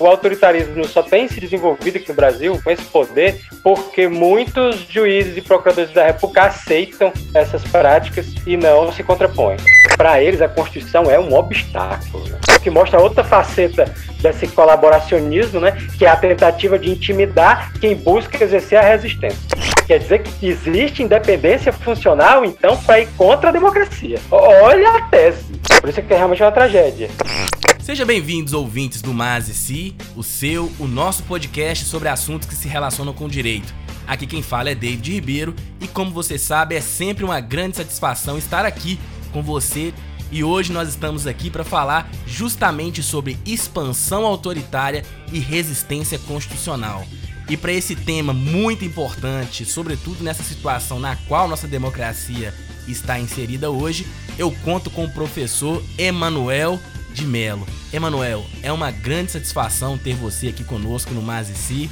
o autoritarismo só tem se desenvolvido aqui no Brasil com esse poder porque muitos juízes e procuradores da República aceitam essas práticas e não se contrapõem. Para eles, a Constituição é um obstáculo, né? o que mostra outra faceta desse colaboracionismo, né? que é a tentativa de intimidar quem busca exercer a resistência. Quer dizer que existe independência funcional, então, para ir contra a democracia. Olha a tese. Por isso é que é realmente uma tragédia. Sejam bem-vindos, ouvintes do Mas e Si, o seu, o nosso podcast sobre assuntos que se relacionam com o direito. Aqui quem fala é David Ribeiro e, como você sabe, é sempre uma grande satisfação estar aqui com você. E hoje nós estamos aqui para falar justamente sobre expansão autoritária e resistência constitucional. E para esse tema muito importante, sobretudo nessa situação na qual nossa democracia está inserida hoje, eu conto com o professor Emanuel de Melo. Emanuel, é uma grande satisfação ter você aqui conosco no Mazici.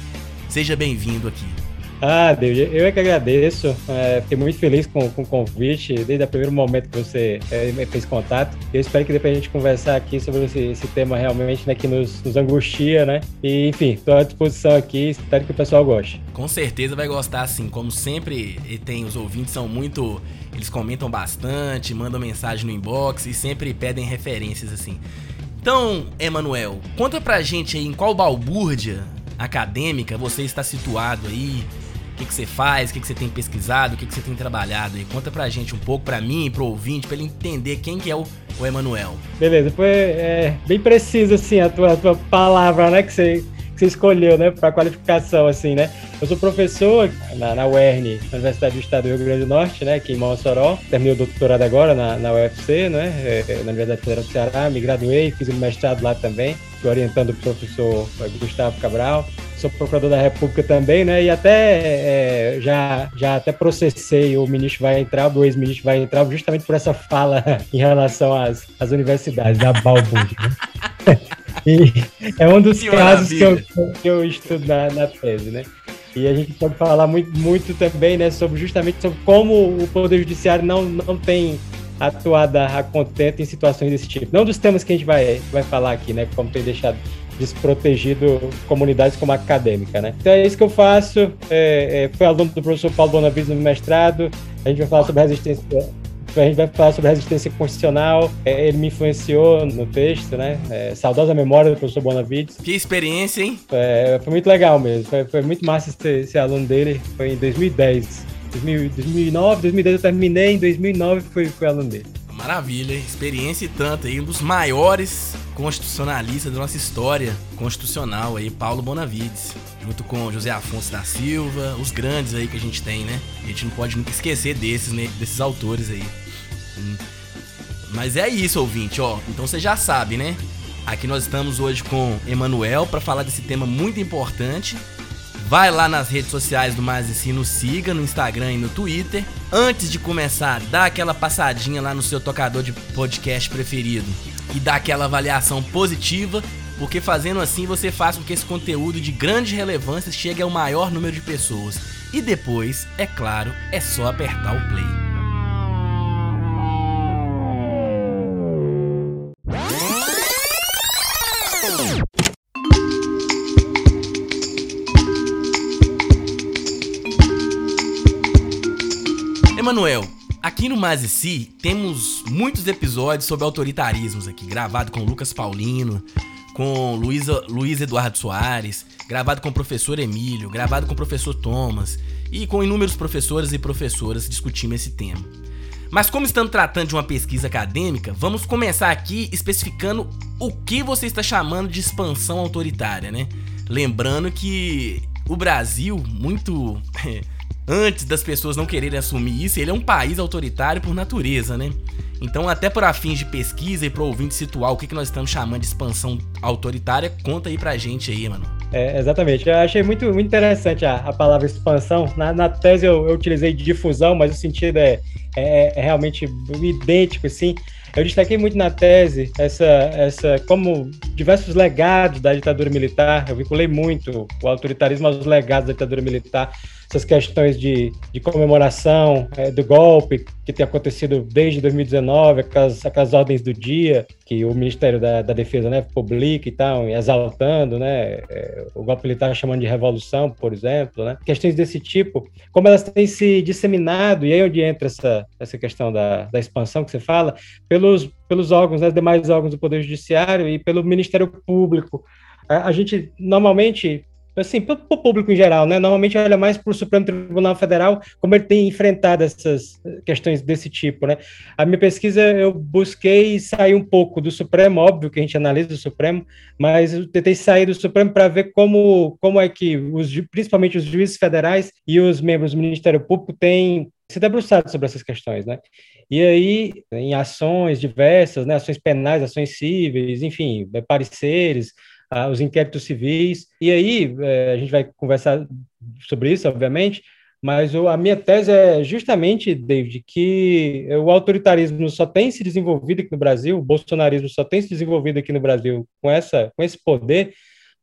Seja bem-vindo aqui. Ah, Deus, eu é que agradeço. É, fiquei muito feliz com, com o convite, desde o primeiro momento que você é, fez contato. Eu espero que depois a gente conversar aqui sobre esse, esse tema realmente né, que nos, nos angustia, né? E, enfim, estou à disposição aqui, espero que o pessoal goste. Com certeza vai gostar, sim. Como sempre, tem os ouvintes são muito. Eles comentam bastante, mandam mensagem no inbox e sempre pedem referências, assim. Então, Emanuel, conta pra gente aí em qual balbúrdia acadêmica você está situado aí, que, que você faz, o que, você tem pesquisado, o que, você tem trabalhado aí. Conta pra gente um pouco, pra mim, pro ouvinte, pra ele entender quem que é o, o Emanuel. Beleza, foi é, bem preciso assim a tua, a tua palavra, né, que você, que você escolheu, né, pra qualificação, assim, né. Eu sou professor na, na UERN, na Universidade do Estado do Rio Grande do Norte, né, aqui em Mossoró. Terminei o doutorado agora na, na UFC, né, é, na Universidade Federal do Ceará, me graduei, fiz um mestrado lá também, orientando o professor Gustavo Cabral sou procurador da República também, né? E até é, já, já até processei o ministro vai entrar, o ex-ministro vai entrar, justamente por essa fala em relação às, às universidades, da Balbund. Né? é um dos que casos que eu, que eu estudo na, na tese, né? E a gente pode falar muito, muito também, né, sobre justamente sobre como o Poder Judiciário não, não tem atuado a contento em situações desse tipo. Não dos temas que a gente vai, vai falar aqui, né, como tem deixado desprotegido comunidades como a acadêmica, né? Então é isso que eu faço. É, é, fui aluno do professor Paulo Bonavides no mestrado. A gente vai falar sobre resistência a gente vai falar sobre resistência constitucional. É, ele me influenciou no texto, né? É, saudosa memória do professor Bonavides. Que experiência, hein? É, foi muito legal mesmo. Foi, foi muito massa ser, ser, aluno dele. Foi em 2010. 2009, 2010 eu terminei, em 2009 fui, fui aluno dele. Maravilha, experiência e tanto aí, um dos maiores constitucionalistas da nossa história constitucional aí, Paulo Bonavides, junto com José Afonso da Silva, os grandes aí que a gente tem, né? A gente não pode nunca esquecer desses, né? desses autores aí. Hum. Mas é isso, ouvinte, ó. Então você já sabe, né? Aqui nós estamos hoje com Emanuel para falar desse tema muito importante Vai lá nas redes sociais do Mais Ensino, siga no Instagram e no Twitter. Antes de começar, dá aquela passadinha lá no seu tocador de podcast preferido e dá aquela avaliação positiva, porque fazendo assim você faz com que esse conteúdo de grande relevância chegue ao maior número de pessoas. E depois, é claro, é só apertar o play. Emanuel, aqui no Mazici temos muitos episódios sobre autoritarismos aqui, gravado com Lucas Paulino, com Luísa, Luiz Eduardo Soares, gravado com o professor Emílio, gravado com o professor Thomas e com inúmeros professores e professoras discutindo esse tema. Mas como estamos tratando de uma pesquisa acadêmica, vamos começar aqui especificando o que você está chamando de expansão autoritária, né? Lembrando que o Brasil, muito antes das pessoas não quererem assumir isso, ele é um país autoritário por natureza, né? Então, até por fins de pesquisa e para ouvinte situar o que, que nós estamos chamando de expansão autoritária, conta aí pra gente aí, mano. É, exatamente. Eu achei muito, muito interessante a, a palavra expansão. Na, na tese eu, eu, utilizei difusão, mas o sentido é, é, é realmente idêntico, assim. Eu destaquei muito na tese essa, essa como diversos legados da ditadura militar. Eu vinculei muito o autoritarismo aos legados da ditadura militar essas questões de, de comemoração é, do golpe que tem acontecido desde 2019, aquelas, aquelas ordens do dia que o Ministério da, da Defesa né, publica e tal, exaltando, né, é, o golpe militar chamando de revolução, por exemplo, né, questões desse tipo, como elas têm se disseminado, e aí é onde entra essa, essa questão da, da expansão que você fala, pelos, pelos órgãos, né, demais órgãos do Poder Judiciário e pelo Ministério Público. A, a gente normalmente assim, para o público em geral, né? Normalmente olha mais para o Supremo Tribunal Federal, como ele tem enfrentado essas questões desse tipo, né? A minha pesquisa eu busquei sair um pouco do Supremo, óbvio que a gente analisa o Supremo, mas eu tentei sair do Supremo para ver como, como é que os, principalmente os juízes federais e os membros do Ministério Público têm se debruçado sobre essas questões, né? E aí, em ações diversas, né, ações penais, ações cíveis, enfim, pareceres, os inquéritos civis. E aí, é, a gente vai conversar sobre isso, obviamente, mas a minha tese é justamente, David, que o autoritarismo só tem se desenvolvido aqui no Brasil, o bolsonarismo só tem se desenvolvido aqui no Brasil com, essa, com esse poder,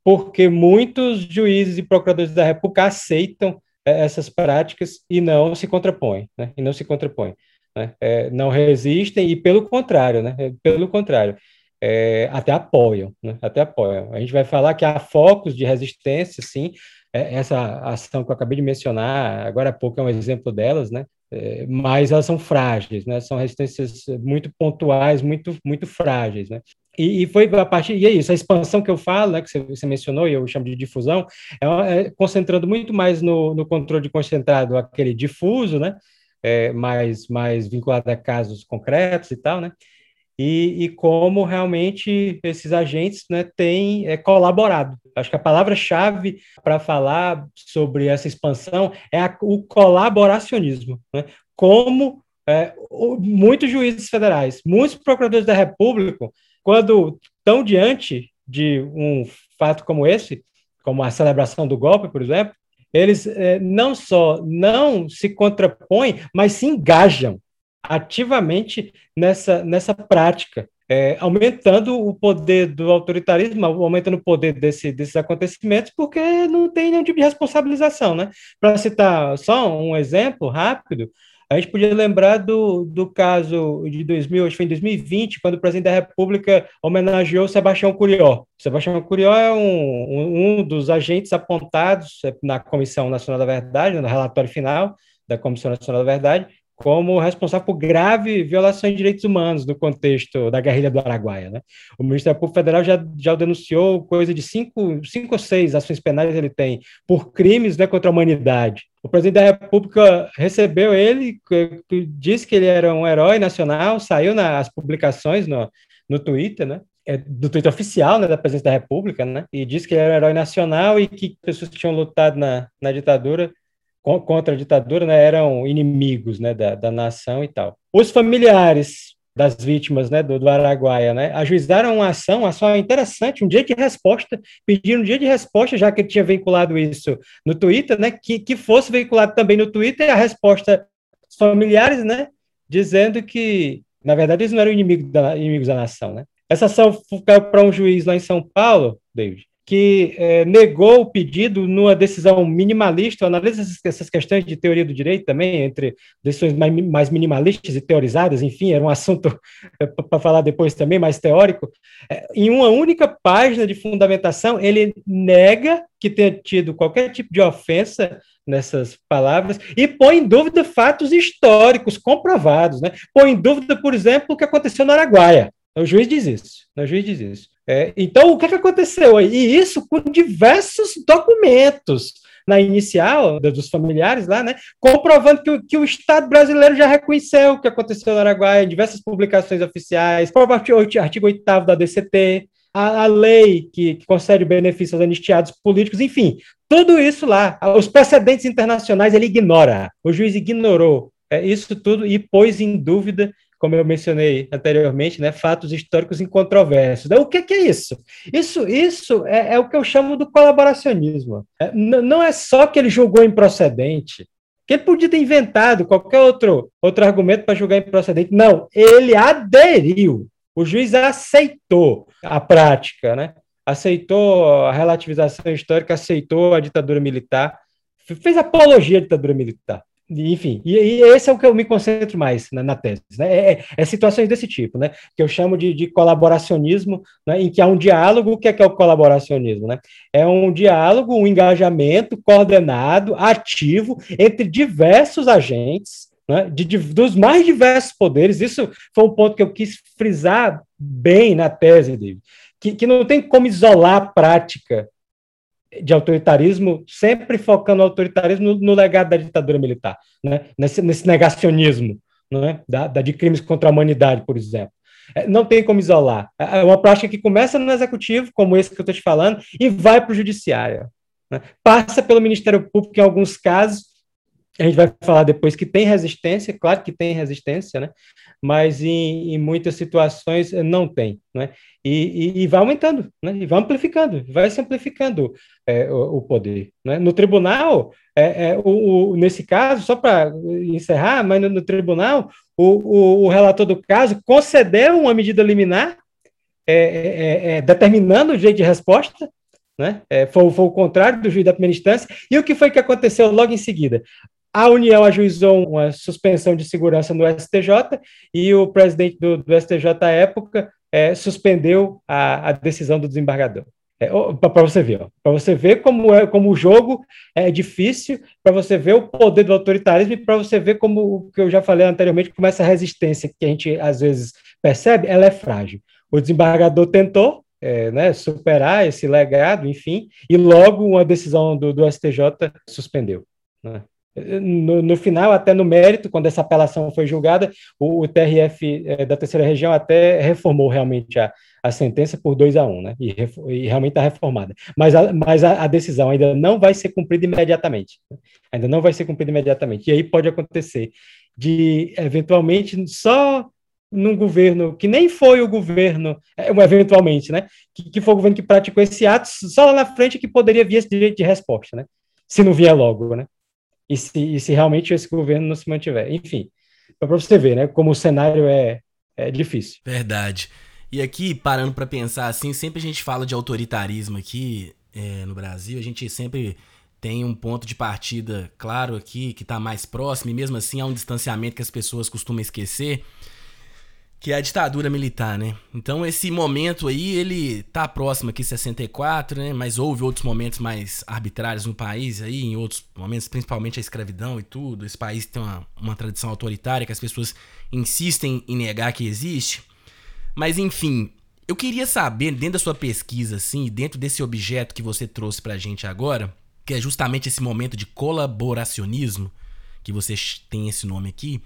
porque muitos juízes e procuradores da República aceitam é, essas práticas e não se contrapõem, né? E não se contrapõem, né? É, não resistem e pelo contrário, né? É, pelo contrário é, até apoiam, né? até apoiam. A gente vai falar que há focos de resistência, sim, é, essa ação que eu acabei de mencionar, agora há pouco é um exemplo delas, né? É, mas elas são frágeis, né? São resistências muito pontuais, muito, muito frágeis, né? E, e, foi a partir, e é isso, a expansão que eu falo, né, que você, você mencionou, e eu chamo de difusão, é, é, concentrando muito mais no, no controle concentrado, aquele difuso, né, é, mais, mais vinculado a casos concretos e tal, né, e, e como realmente esses agentes né, têm é, colaborado. Acho que a palavra-chave para falar sobre essa expansão é a, o colaboracionismo. Né? Como é, o, muitos juízes federais, muitos procuradores da República, quando estão diante de um fato como esse, como a celebração do golpe, por exemplo, eles é, não só não se contrapõem, mas se engajam ativamente nessa, nessa prática, é, aumentando o poder do autoritarismo, aumentando o poder desse, desses acontecimentos, porque não tem nenhum tipo de responsabilização. Né? Para citar só um exemplo rápido, a gente podia lembrar do, do caso de 2000, acho que foi em 2020, quando o presidente da República homenageou Sebastião Curió. Sebastião Curió é um, um dos agentes apontados na Comissão Nacional da Verdade, no relatório final da Comissão Nacional da Verdade, como responsável por grave violação de direitos humanos no contexto da guerrilha do Araguaia. Né? O Ministério Público Federal já, já denunciou coisa de cinco, cinco ou seis ações penais ele tem por crimes né, contra a humanidade. O presidente da República recebeu ele, disse que ele era um herói nacional, saiu nas publicações no, no Twitter, né? É, do Twitter oficial né, da presidência da República, né? E disse que ele era um herói nacional e que pessoas que tinham lutado na, na ditadura contra a ditadura, né, eram inimigos, né, da, da nação e tal. Os familiares das vítimas, né, do, do Araguaia, né, ajuizaram uma ação, uma ação interessante, um dia de resposta, pediram um dia de resposta, já que ele tinha vinculado isso no Twitter, né, que, que fosse vinculado também no Twitter a resposta dos familiares, né, dizendo que, na verdade, eles não eram inimigos da, inimigos da nação, né. Essa ação caiu para um juiz lá em São Paulo, David, que é, negou o pedido numa decisão minimalista, analisa essas, questões de teoria do direito também, entre decisões mais, mais minimalistas e teorizadas, enfim, era um assunto é, para falar depois também, mais teórico. É, em uma única página de fundamentação, ele nega que tenha tido qualquer tipo de ofensa nessas palavras e põe em dúvida fatos históricos comprovados, né? Põe em dúvida, por exemplo, o que aconteceu no Araguaia. O juiz diz isso. O juiz diz isso. É, então, o que, que aconteceu aí? E isso com diversos documentos na inicial dos familiares lá, né, comprovando que, que o Estado brasileiro já reconheceu o que aconteceu no Araguaia, diversas publicações oficiais, artigo 8 da DCT, a, a lei que, que, concede benefícios aos anistiados políticos, enfim, tudo isso lá, os precedentes internacionais ele ignora, o juiz ignorou é, isso tudo e pôs em dúvida como eu mencionei anteriormente, né, fatos históricos incontroversos. O que, que é isso? Isso, isso é, é, o que eu chamo do colaboracionismo. É, não é só que ele julgou improcedente, que ele podia ter inventado qualquer outro, outro argumento para julgar improcedente. Não, ele aderiu. O juiz aceitou a prática, né? aceitou a relativização histórica, aceitou a ditadura militar, fez apologia à ditadura militar. Enfim, e, e, esse é o que eu me concentro mais na, na tese, né? É, é, é, situações desse tipo, né? Que eu chamo de, de colaboracionismo, né? em que há um diálogo. O que é, que é o colaboracionismo, né? É um diálogo, um engajamento coordenado, ativo entre diversos agentes, né? De, de, dos mais diversos poderes. Isso foi um ponto que eu quis frisar bem na tese, David, que, que não tem como isolar a prática de autoritarismo, sempre focando o autoritarismo no, no, legado da ditadura militar, né? nesse, nesse negacionismo né? da, da, de crimes contra a humanidade, por exemplo. É, não tem como isolar. É, é uma prática que começa no executivo, como esse que eu estou te falando, e vai para o judiciário. Né? Passa pelo Ministério Público em alguns casos, a gente vai falar depois que tem resistência, claro que tem resistência, né? Mas em, em muitas situações não tem. Né? E, e, e, vai aumentando, né? e vai amplificando, vai se amplificando é, o, o, poder. Né? No tribunal, é, é, o, o, nesse caso, só para encerrar, mas no, no tribunal, o, relator do caso concedeu uma medida liminar é, é, é, determinando o jeito de resposta, né? foi, foi o contrário do juiz da primeira instância, e o que foi que aconteceu logo em seguida? A União ajuizou uma suspensão de segurança no STJ e o presidente do, do STJ à época é, suspendeu a, a, decisão do desembargador. É, para você ver, para você ver como, é, como o jogo é difícil, para você ver o poder do autoritarismo e para você ver como o que eu já falei anteriormente, como essa resistência que a gente às vezes percebe, ela é frágil. O desembargador tentou é, né, superar esse legado, enfim, e logo uma decisão do, do STJ suspendeu. Né? No, no, final, até no mérito, quando essa apelação foi julgada, o, o TRF é, da terceira região até reformou realmente a, a sentença por 2 a 1, um, né? E, e realmente está reformada. Mas, a, mas a, a, decisão ainda não vai ser cumprida imediatamente. Né? Ainda não vai ser cumprida imediatamente. E aí pode acontecer de, eventualmente, só num governo que nem foi o governo, é, eventualmente, né? Que, que foi o governo que praticou esse ato, só lá na frente que poderia vir esse direito de resposta, né? Se não vier logo, né? E se, e se realmente esse governo não se mantiver. Enfim, para você ver, né, como o cenário é, é difícil. Verdade. E aqui, parando para pensar assim, sempre a gente fala de autoritarismo aqui é, no Brasil, a gente sempre tem um ponto de partida claro aqui, que está mais próximo, e mesmo assim há um distanciamento que as pessoas costumam esquecer que é a ditadura militar, né? Então esse momento aí, ele tá próximo aqui 64, né? Mas houve outros momentos mais arbitrários no país aí, em outros momentos, principalmente a escravidão e tudo. Esse país tem uma, uma tradição autoritária que as pessoas insistem em negar que existe. Mas enfim, eu queria saber, dentro da sua pesquisa, assim, dentro desse objeto que você trouxe pra gente agora, que é justamente esse momento de colaboracionismo, que você tem esse nome aqui,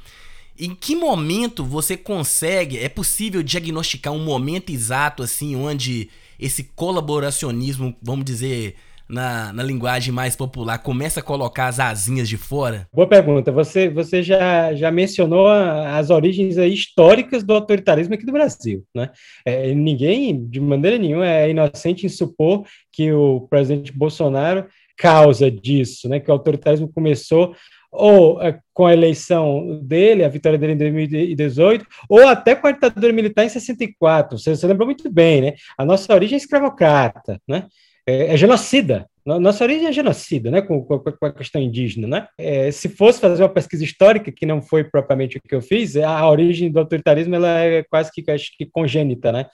em que momento você consegue, é possível diagnosticar um momento exato assim onde esse colaboracionismo, vamos dizer, na, na linguagem mais popular, começa a colocar as asinhas de fora? Boa pergunta. Você, você já, já mencionou as origens históricas do autoritarismo aqui do Brasil. Né? É, ninguém, de maneira nenhuma, é inocente em supor que o presidente Bolsonaro causa disso, né? que o autoritarismo começou ou é, com a eleição dele, a vitória dele em 2018, ou até com a ditadura militar em 64. Você, você lembra muito bem, né? A nossa origem é escravocrata, né? É, é genocida. Nossa origem é genocida, né? Com, com, com a questão indígena, né? É, se fosse fazer uma pesquisa histórica, que não foi propriamente o que eu fiz, a origem do autoritarismo ela é quase que, acho que congênita, né?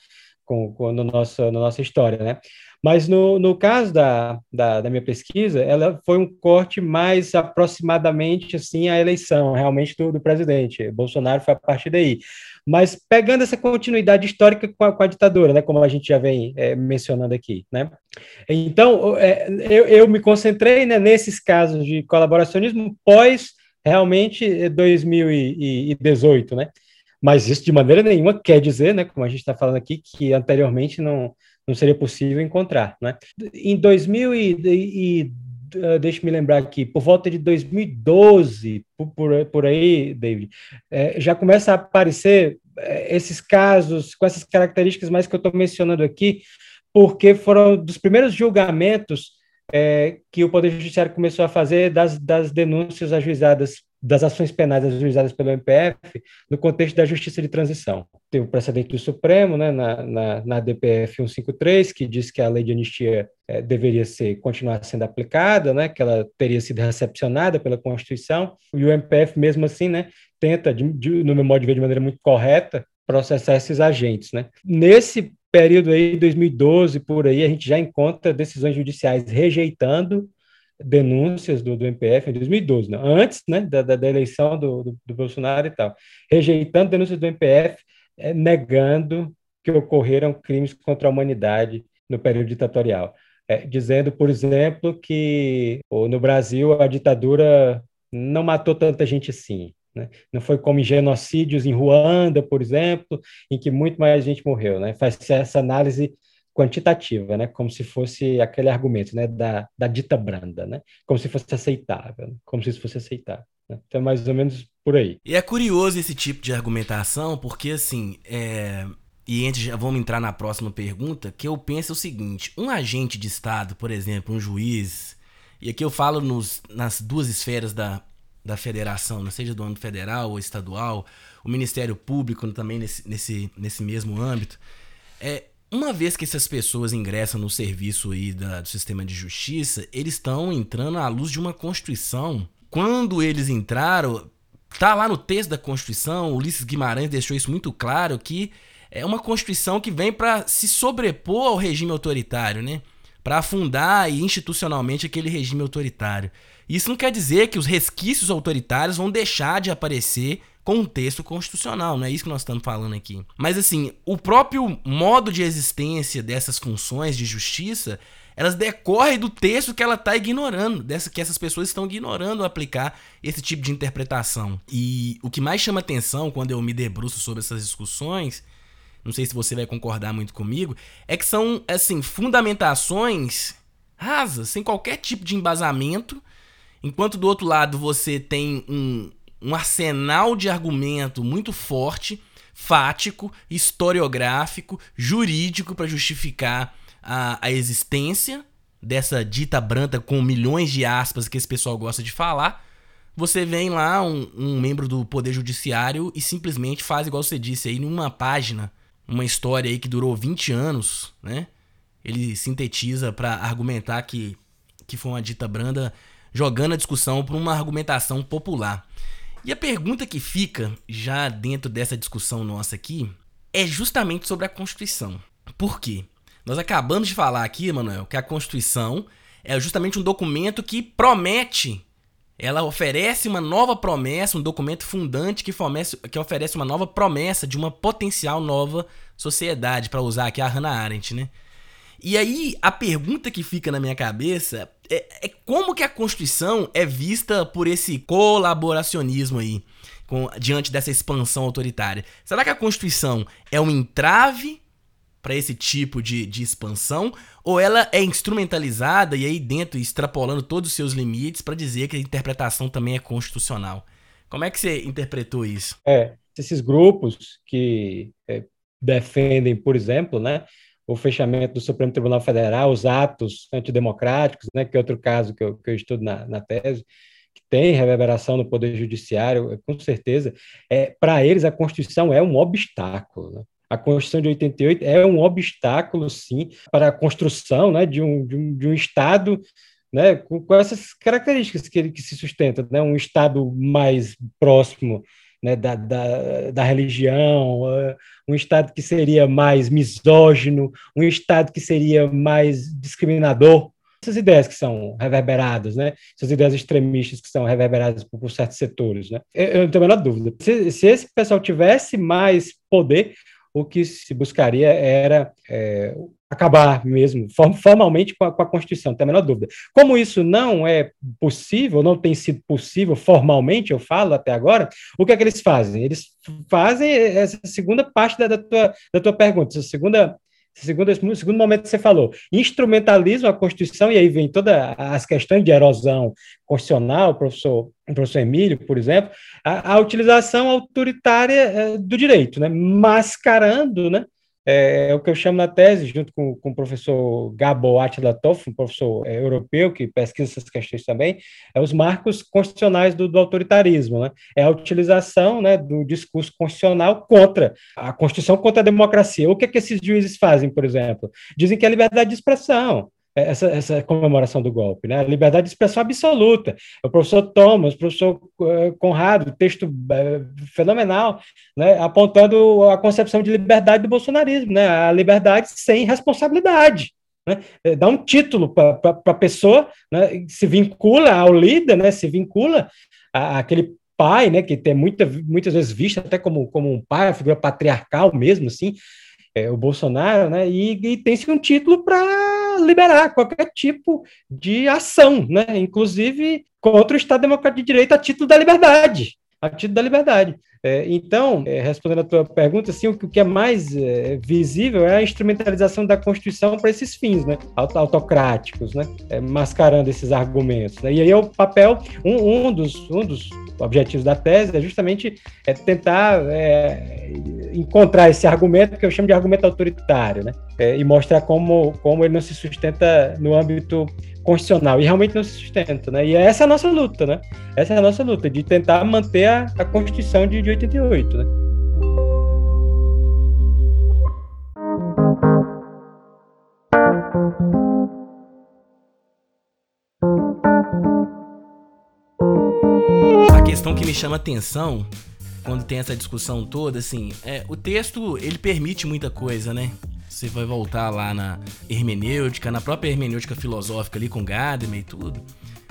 Com, com no nosso, na nossa história, né? Mas no, no caso da, da, da, minha pesquisa, ela foi um corte mais aproximadamente assim à eleição, realmente, do, do presidente. Bolsonaro foi a partir daí. Mas pegando essa continuidade histórica com a, com a ditadura, né, como a gente já vem é, mencionando aqui. Né? Então, é, eu, eu me concentrei né, nesses casos de colaboracionismo pós realmente 2018, né? Mas isso de maneira nenhuma quer dizer, né, como a gente está falando aqui, que anteriormente não, não seria possível encontrar. Né? Em 2000 e, e uh, deixa me lembrar aqui, por volta de 2012, por, por, aí, David, é, já começa a aparecer é, esses casos com essas características mais que eu estou mencionando aqui, porque foram dos primeiros julgamentos é, que o Poder Judiciário começou a fazer das, das denúncias ajuizadas das ações penais ajuizadas pelo MPF no contexto da justiça de transição. Tem o precedente do Supremo, né, na, na, na DPF 153, que diz que a lei de anistia é, deveria ser continuar sendo aplicada, né, que ela teria sido recepcionada pela Constituição, e o MPF, mesmo assim, né, tenta, de, de, no meu modo de ver, de maneira muito correta, processar esses agentes. Né. Nesse período aí, 2012, por aí, a gente já encontra decisões judiciais rejeitando denúncias do, do MPF em 2012, né? antes né, da, da, eleição do, do, do, Bolsonaro e tal, rejeitando denúncias do MPF, é, negando que ocorreram crimes contra a humanidade no período ditatorial. É, dizendo, por exemplo, que no Brasil a ditadura não matou tanta gente assim. Né? Não foi como genocídios em Ruanda, por exemplo, em que muito mais gente morreu. Né? Faz essa análise quantitativa, né? Como se fosse aquele argumento, né? Da, da dita branda, né? Como se fosse aceitável, né? como se isso fosse aceitável. Né? Então, mais ou menos por aí. E é curioso esse tipo de argumentação, porque assim, é... e entre, já vamos entrar na próxima pergunta, que eu penso o seguinte: um agente de Estado, por exemplo, um juiz, e aqui eu falo nos, nas duas esferas da, da federação, não seja do âmbito federal ou estadual, o Ministério Público também nesse, nesse, nesse mesmo âmbito. É, uma vez que essas pessoas ingressam no serviço aí da, do sistema de justiça, eles estão entrando à luz de uma Constituição. Quando eles entraram, tá lá no texto da Constituição, Ulisses Guimarães deixou isso muito claro, que é uma Constituição que vem para se sobrepor ao regime autoritário, né? Para afundar institucionalmente aquele regime autoritário. Isso não quer dizer que os resquícios autoritários vão deixar de aparecer contexto constitucional, não é isso que nós estamos falando aqui. Mas assim, o próprio modo de existência dessas funções de justiça, elas decorrem do texto que ela está ignorando, dessa que essas pessoas estão ignorando aplicar esse tipo de interpretação. E o que mais chama atenção quando eu me debruço sobre essas discussões, não sei se você vai concordar muito comigo, é que são assim fundamentações rasas, sem qualquer tipo de embasamento, enquanto do outro lado você tem um, um arsenal de argumento muito forte, fático, historiográfico, jurídico para justificar a, a existência dessa dita branca com milhões de aspas que esse pessoal gosta de falar. Você vem lá, um, um membro do Poder Judiciário, e simplesmente faz igual você disse aí, numa página, uma história aí que durou 20 anos, né? Ele sintetiza para argumentar que, que foi uma dita branda, jogando a discussão para uma argumentação popular. E a pergunta que fica, já dentro dessa discussão nossa aqui, é justamente sobre a Constituição. Por quê? Nós acabamos de falar aqui, Manuel, que a Constituição é justamente um documento que promete, ela oferece uma nova promessa, um documento fundante que, fornece, que oferece uma nova promessa de uma potencial nova sociedade, para usar aqui a Hannah Arendt, né? E aí, a pergunta que fica na minha cabeça é, é como que a Constituição é vista por esse colaboracionismo aí, com, diante dessa expansão autoritária. Será que a Constituição é um entrave para esse tipo de, de expansão? Ou ela é instrumentalizada e aí dentro, extrapolando todos os seus limites para dizer que a interpretação também é constitucional? Como é que você interpretou isso? É, esses grupos que é, defendem, por exemplo, né, o fechamento do Supremo Tribunal Federal, os atos antidemocráticos, né, que é outro caso que eu, que eu estudo na, na tese, que tem reverberação no Poder Judiciário, com certeza, é, para eles a Constituição é um obstáculo. Né? A Constituição de 88 é um obstáculo, sim, para a construção né, de, um, de, um, de um Estado né, com, com essas características que ele que se sustenta, né, um Estado mais próximo né, da, da, da, religião, uh, um Estado que seria mais misógino, um Estado que seria mais discriminador. Essas ideias que são reverberadas, né? essas ideias extremistas que são reverberadas por, por certos setores. Né? Eu, eu, não tenho a menor dúvida. Se, se esse pessoal tivesse mais poder, o que se buscaria era é, acabar mesmo, formalmente com a, com a, Constituição, não tem a menor dúvida. Como isso não é possível, não tem sido possível formalmente, eu falo até agora, o que é que eles fazem? Eles fazem essa segunda parte da, da tua, da tua pergunta, essa segunda segundo, segundo momento que você falou, instrumentalizam a Constituição, e aí vem todas as questões de erosão constitucional, professor, professor Emílio, por exemplo, a, a utilização autoritária é, do direito, né, mascarando né, é, é, o que eu chamo na tese, junto com, com o professor Gabo Atlatov, um professor é, europeu que pesquisa essas questões também, é os marcos constitucionais do, do autoritarismo, né? É a utilização né, do discurso constitucional contra a Constituição, contra a democracia. O que é que esses juízes fazem, por exemplo? Dizem que é liberdade de expressão, essa, essa, comemoração do golpe, né? A liberdade de expressão absoluta. O professor Thomas, o professor eh, Conrado, texto eh, fenomenal, né? Apontando a concepção de liberdade do bolsonarismo, né? A liberdade sem responsabilidade. Né? Eh, dá um título para a pessoa, né? se vincula ao líder, né? se vincula àquele pai, né? que tem muita, muitas vezes visto até como, como um pai, a figura patriarcal mesmo, assim, é, o Bolsonaro, né? e, e tem-se um título para liberar qualquer tipo de ação, né? inclusive contra o Estado Democrático de Direito a título da liberdade. A título da liberdade. É, então, é, respondendo a tua pergunta, assim, o, que é mais é, visível é a instrumentalização da Constituição para esses fins, né, autocráticos, né, é, mascarando esses argumentos. Né? E aí é o papel, um, um, dos, um dos objetivos da tese é justamente é tentar é, encontrar esse argumento que eu chamo de argumento autoritário, né? É, e mostrar como, como ele não se sustenta no âmbito constitucional. E realmente não se sustenta, né? E essa é a nossa luta, né? Essa é a nossa luta, de tentar manter a, a Constituição de, de 88, né? A questão que me chama atenção quando tem essa discussão toda, assim, é, o texto, ele permite muita coisa, né? Você vai voltar lá na hermenêutica, na própria hermenêutica filosófica ali com Gadamer e tudo.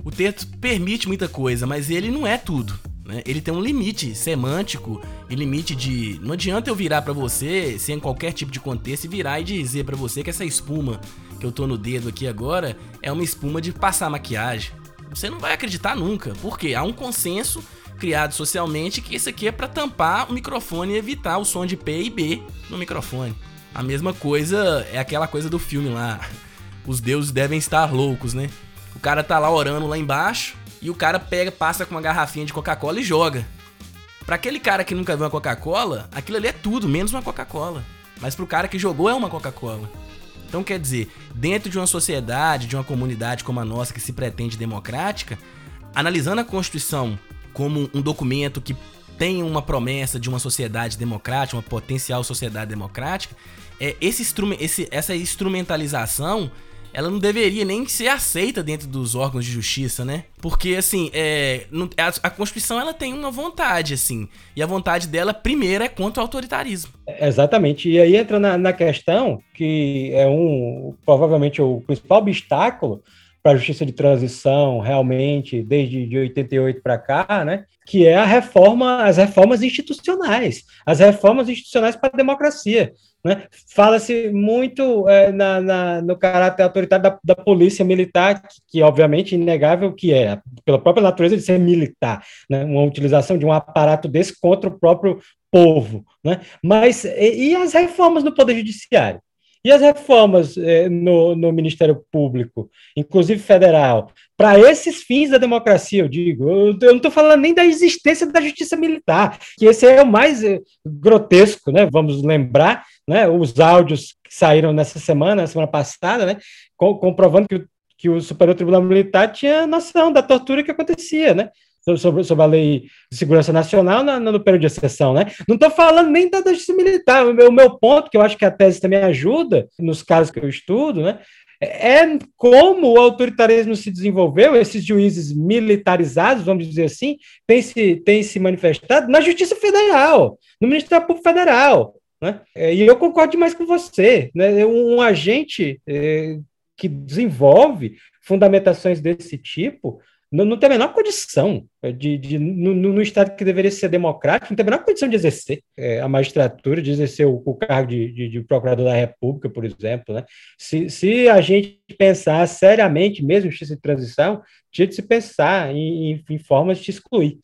O texto permite muita coisa, mas ele não é tudo. Né? Ele tem um limite semântico e limite de. Não adianta eu virar para você, sem qualquer tipo de contexto, e virar e dizer para você que essa espuma que eu tô no dedo aqui agora é uma espuma de passar maquiagem. Você não vai acreditar nunca, porque há um consenso criado socialmente que isso aqui é para tampar o microfone e evitar o som de P e B no microfone. A mesma coisa é aquela coisa do filme lá. Os deuses devem estar loucos, né? O cara tá lá orando lá embaixo e o cara pega, passa com uma garrafinha de Coca-Cola e joga. Para aquele cara que nunca viu uma Coca-Cola, aquilo ali é tudo, menos uma Coca-Cola. Mas pro cara que jogou é uma Coca-Cola. Então quer dizer, dentro de uma sociedade, de uma comunidade como a nossa que se pretende democrática, analisando a Constituição como um documento que tem uma promessa de uma sociedade democrática, uma potencial sociedade democrática, é, esse, esse, essa instrumentalização ela não deveria nem ser aceita dentro dos órgãos de justiça, né? Porque, assim, é, a, Constituição ela tem uma vontade, assim, e a vontade dela, primeiro, é contra o autoritarismo. Exatamente, e aí entra na, na questão que é um, provavelmente, o principal obstáculo para a justiça de transição, realmente, desde de 88 para cá, né? que é a reforma, as reformas institucionais, as reformas institucionais para a democracia. Né? Fala-se muito é, na, na, no caráter autoritário da, da polícia militar, que, que, obviamente, inegável que é, pela própria natureza de ser militar, né? uma utilização de um aparato desse contra o próprio povo. Né? Mas, e, e as reformas no Poder Judiciário? E as reformas eh, no, no, Ministério Público, inclusive federal, para esses fins da democracia, eu digo, eu, eu não estou falando nem da existência da justiça militar, que esse é o mais eh, grotesco, né? Vamos lembrar, né? Os áudios que saíram nessa semana, na semana passada, né? Com, comprovando que, que o Superior Tribunal Militar tinha noção da tortura que acontecia, né? Sobre, sobre a lei de segurança nacional na, no período de exceção, né? Não estou falando nem da justiça militar. O meu, o meu ponto, que eu acho que a tese também ajuda, nos casos que eu estudo, né? É como o autoritarismo se desenvolveu, esses juízes militarizados, vamos dizer assim, têm se, têm se manifestado na Justiça Federal, no Ministério Público Federal. Né? É, e eu concordo demais com você. Né? Um agente é, que desenvolve fundamentações desse tipo não, não tem a menor condição de, de no, no, Estado que deveria ser democrático, não tem a menor condição de exercer é, a magistratura, de exercer o, o cargo de, de, de, procurador da República, por exemplo. Né? Se, se a gente pensar seriamente, mesmo justiça de transição, tinha de se pensar em, em, em formas de excluir,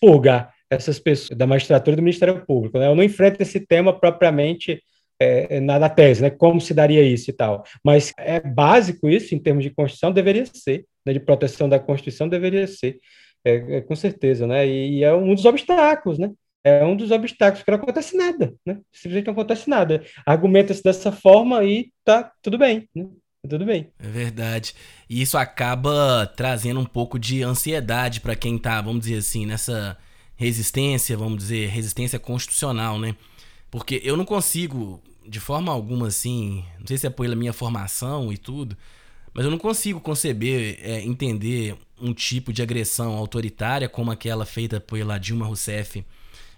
purgar essas pessoas da magistratura do Ministério Público. Né? Eu não enfrento esse tema propriamente é, na, na, tese, né? como se daria isso e tal. Mas é básico isso, em termos de Constituição, deveria ser né, de proteção da Constituição deveria ser, é, é, com certeza, né? E, e, é um dos obstáculos, né? é um dos obstáculos, porque não acontece nada, né? Simplesmente não acontece nada. Argumenta-se dessa forma e tá tudo bem, né? Tá tudo bem. É verdade. E isso acaba trazendo um pouco de ansiedade para quem tá, vamos dizer assim, nessa resistência, vamos dizer, resistência constitucional, né? Porque eu não consigo, de forma alguma assim, não sei se é pela minha formação e tudo, mas eu não consigo conceber, é, entender um tipo de agressão autoritária como aquela feita pela Dilma Rousseff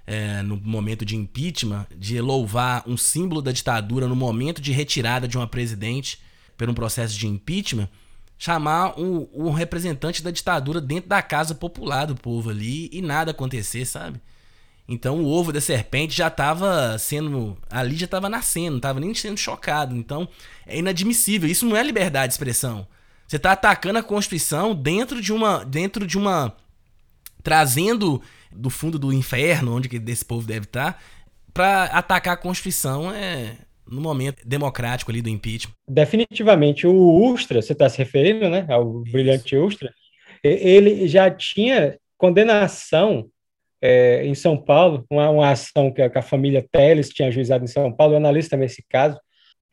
é, no momento de impeachment, de louvar um símbolo da ditadura no momento de retirada de uma presidente por um processo de impeachment, chamar um, um representante da ditadura dentro da casa popular do povo ali e nada acontecer, sabe? Então o ovo da serpente já estava sendo. Ali já estava nascendo, não estava nem sendo chocado. Então é inadmissível. Isso não é liberdade de expressão. Você está atacando a Constituição dentro de uma. dentro de uma. trazendo do fundo do inferno, onde que desse povo deve estar, tá, para atacar a Constituição é no momento democrático ali do impeachment. Definitivamente, o Ustra, você está se referindo, né, ao Isso. brilhante Ustra, ele já tinha condenação é, em São Paulo, uma, uma ação que a, que a, família Teles tinha ajuizado em São Paulo, eu analiso também esse caso,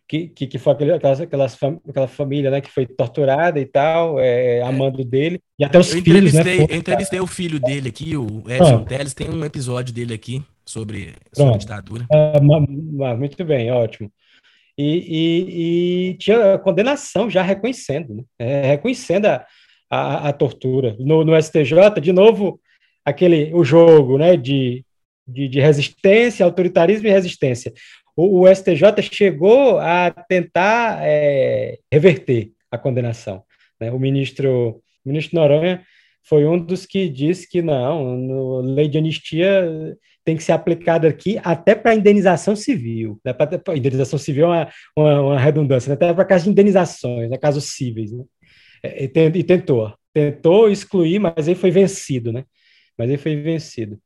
que, que, que foi aquele, aquelas, aquelas, aquela família né, que foi torturada e tal, é, amando dele, e até os eu filhos, né? Eu entrevistei o filho dele aqui, o Edson Teles, tem um episódio dele aqui sobre, sobre a ditadura. Ah, muito bem, ótimo. E, e, e, tinha condenação já reconhecendo, né? é, reconhecendo a, a, a tortura. No, no, STJ, de novo, aquele o jogo né, de, de, de resistência, autoritarismo e resistência o, o STJ chegou a tentar é, reverter a condenação. Né? O ministro, o ministro Noronha foi um dos que disse que não, no, lei de anistia tem que ser aplicada aqui até para indenização civil. Né? Pra, pra, indenização civil é uma, uma, uma redundância, né? até para casos de indenizações, né? casos cíveis. Né? E, e, tentou, tentou excluir, mas aí foi vencido, né? Mas aí foi vencido.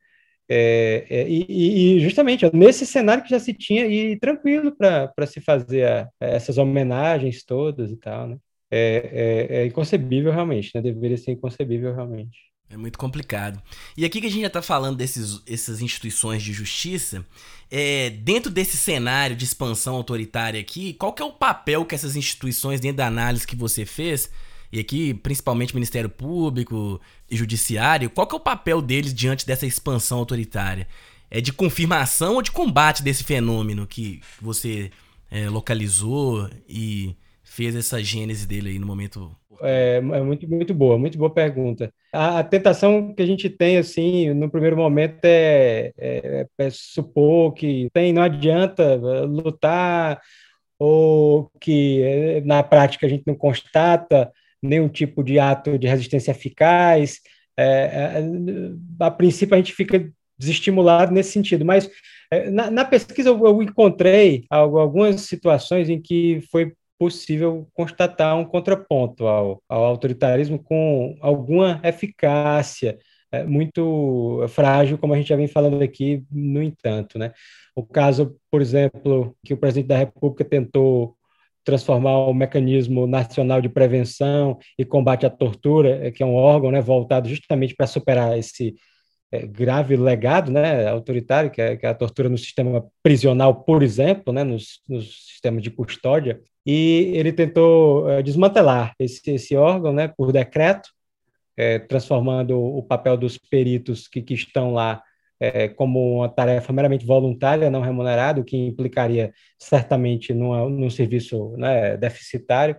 É, é, e, e, justamente nesse cenário que já se tinha, e tranquilo para se fazer a, essas homenagens todas e tal, né? É, é, é, inconcebível realmente, né? Deveria ser inconcebível realmente. É muito complicado. E aqui que a gente já está falando desses essas instituições de justiça, é, dentro desse cenário de expansão autoritária aqui, qual que é o papel que essas instituições, dentro da análise que você fez, e aqui principalmente Ministério Público e Judiciário, qual que é o papel deles diante dessa expansão autoritária? É de confirmação ou de combate desse fenômeno que você é, localizou e fez essa gênese dele aí no momento? É, é muito, muito boa, muito boa pergunta. A, a, tentação que a gente tem, assim, no primeiro momento é, é, é supor que tem, não adianta lutar ou que é, na prática a gente não constata nenhum tipo de ato de resistência eficaz. É, é, a princípio, a gente fica desestimulado nesse sentido, mas é, na, na pesquisa eu, eu encontrei algumas situações em que foi possível constatar um contraponto ao, ao autoritarismo com alguma eficácia, é, muito frágil, como a gente já vem falando aqui, no entanto. Né? O caso, por exemplo, que o presidente da República tentou transformar o mecanismo nacional de prevenção e combate à tortura, eh, que é um órgão né, voltado justamente para superar esse é, grave legado né, autoritário, que é, que é, a tortura no sistema prisional, por exemplo, né, nos, nos sistemas de custódia, e ele tentou é, desmantelar esse, esse órgão né, por decreto, é, transformando o papel dos peritos que, que estão lá é, como uma tarefa meramente voluntária, não remunerada, o que implicaria certamente numa, num serviço né, deficitário.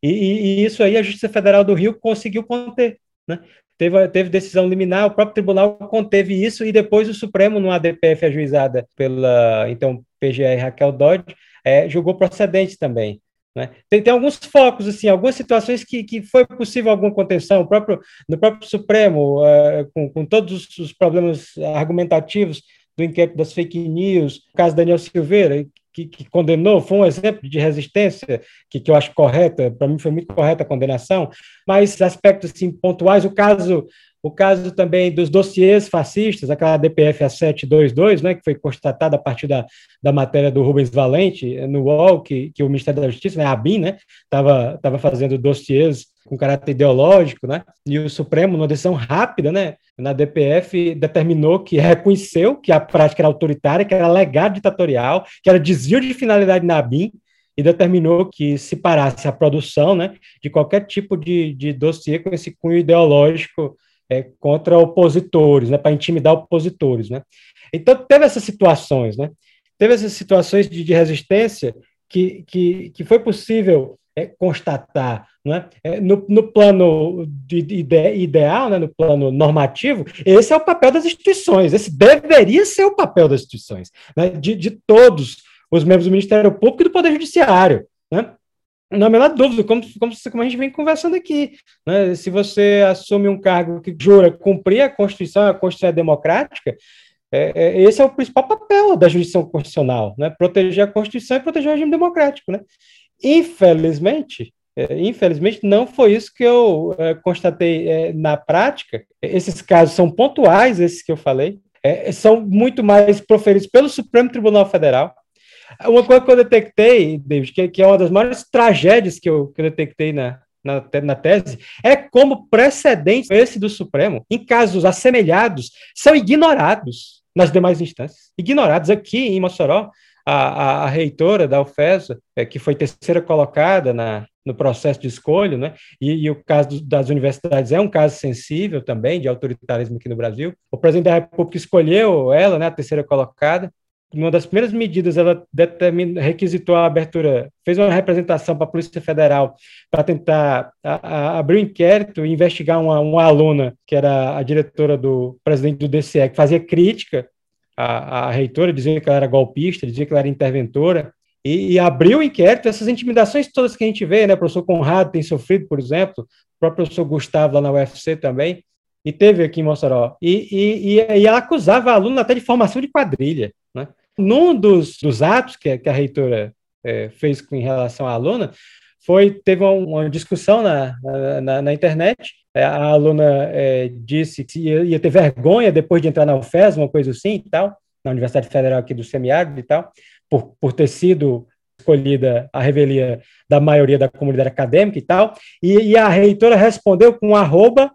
E, e, isso aí a Justiça Federal do Rio conseguiu conter. Né? Teve, teve decisão liminar, o próprio tribunal conteve isso, e depois o Supremo, numa ADPF ajuizada pela então PGR Raquel Dodge, é, julgou procedente também. Né? Tem, tem alguns focos, assim, algumas situações que, que foi possível alguma contenção, próprio, no próprio Supremo, uh, com, com todos os problemas argumentativos do inquérito das fake news, o caso Daniel Silveira, que, que, condenou, foi um exemplo de resistência, que, que eu acho correta, para mim foi muito correta a condenação, mas aspectos assim, pontuais, o caso o caso também dos dossiês fascistas, aquela DPF A722, né, que foi constatada a partir da, da matéria do Rubens Valente no UOL, que, que o Ministério da Justiça, né, a ABIN, né, estava tava fazendo dossiês com caráter ideológico, né? E o Supremo, numa decisão rápida, né? Na DPF, determinou que reconheceu que a prática era autoritária, que era legado ditatorial, que era desvio de finalidade na ABIN, e determinou que se parasse a produção né, de qualquer tipo de, de dossiê com esse cunho ideológico é, contra opositores, né, para intimidar opositores. Né. Então, teve essas situações, né, teve essas situações de, de resistência que, que, que foi possível é, constatar né? É, no, no, plano de, de ideal, né, no plano normativo, esse é o papel das instituições, esse deveria ser o papel das instituições, né, de, de todos os membros do Ministério Público e do Poder Judiciário. Né? Não há menor dúvida, como, como, como, a gente vem conversando aqui. Né? Se você assume um cargo que jura cumprir a Constituição, a Constituição é democrática, é, é, esse é o principal papel da jurisdição constitucional, né? proteger a Constituição e proteger o regime democrático. Né? Infelizmente, infelizmente, não foi isso que eu é, constatei é, na prática. Esses casos são pontuais, esses que eu falei, é, são muito mais proferidos pelo Supremo Tribunal Federal. Uma coisa que eu detectei, David, que, que é uma das maiores tragédias que eu, que eu detectei na, na, na, tese, é como precedentes esse do Supremo, em casos assemelhados, são ignorados nas demais instâncias. Ignorados aqui em Mossoró, a, a, a reitora da UFESA, é, que foi terceira colocada na, no processo de escolha, né? E, e, o caso das universidades é um caso sensível também de autoritarismo aqui no Brasil. O presidente da República escolheu ela, né, a terceira colocada. Uma das primeiras medidas, ela determina, requisitou a abertura, fez uma representação para a Polícia Federal para tentar a, a, abrir um inquérito e investigar uma, uma aluna, que era a diretora do presidente do DCE, que fazia crítica a reitora, dizia que ela era golpista, dizia que ela era interventora, e, e abriu o inquérito, essas intimidações todas que a gente vê, né, o professor Conrado tem sofrido, por exemplo, o próprio professor Gustavo lá na UFC também, e teve aqui em Mossoró, e, e, e ela acusava a aluna até de formação de quadrilha, né? Num dos, dos atos que, que a reitora é, fez em relação à aluna, foi teve uma, uma discussão na, na, na, internet. É, a aluna é, disse que ia, ia, ter vergonha depois de entrar na UFES, uma coisa assim e tal, na Universidade Federal aqui do Semiárido e tal, por, por ter sido escolhida a revelia da maioria da comunidade acadêmica e tal, e, e a reitora respondeu com arroba,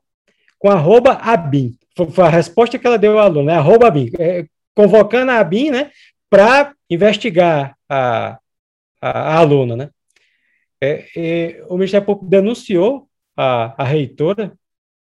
com arroba abim. Foi, a resposta que ela deu ao aluno, né? arroba abim, é, convocando a abim, né, para investigar a, a, a, aluna, né? É, o Ministério Público denunciou a, a reitora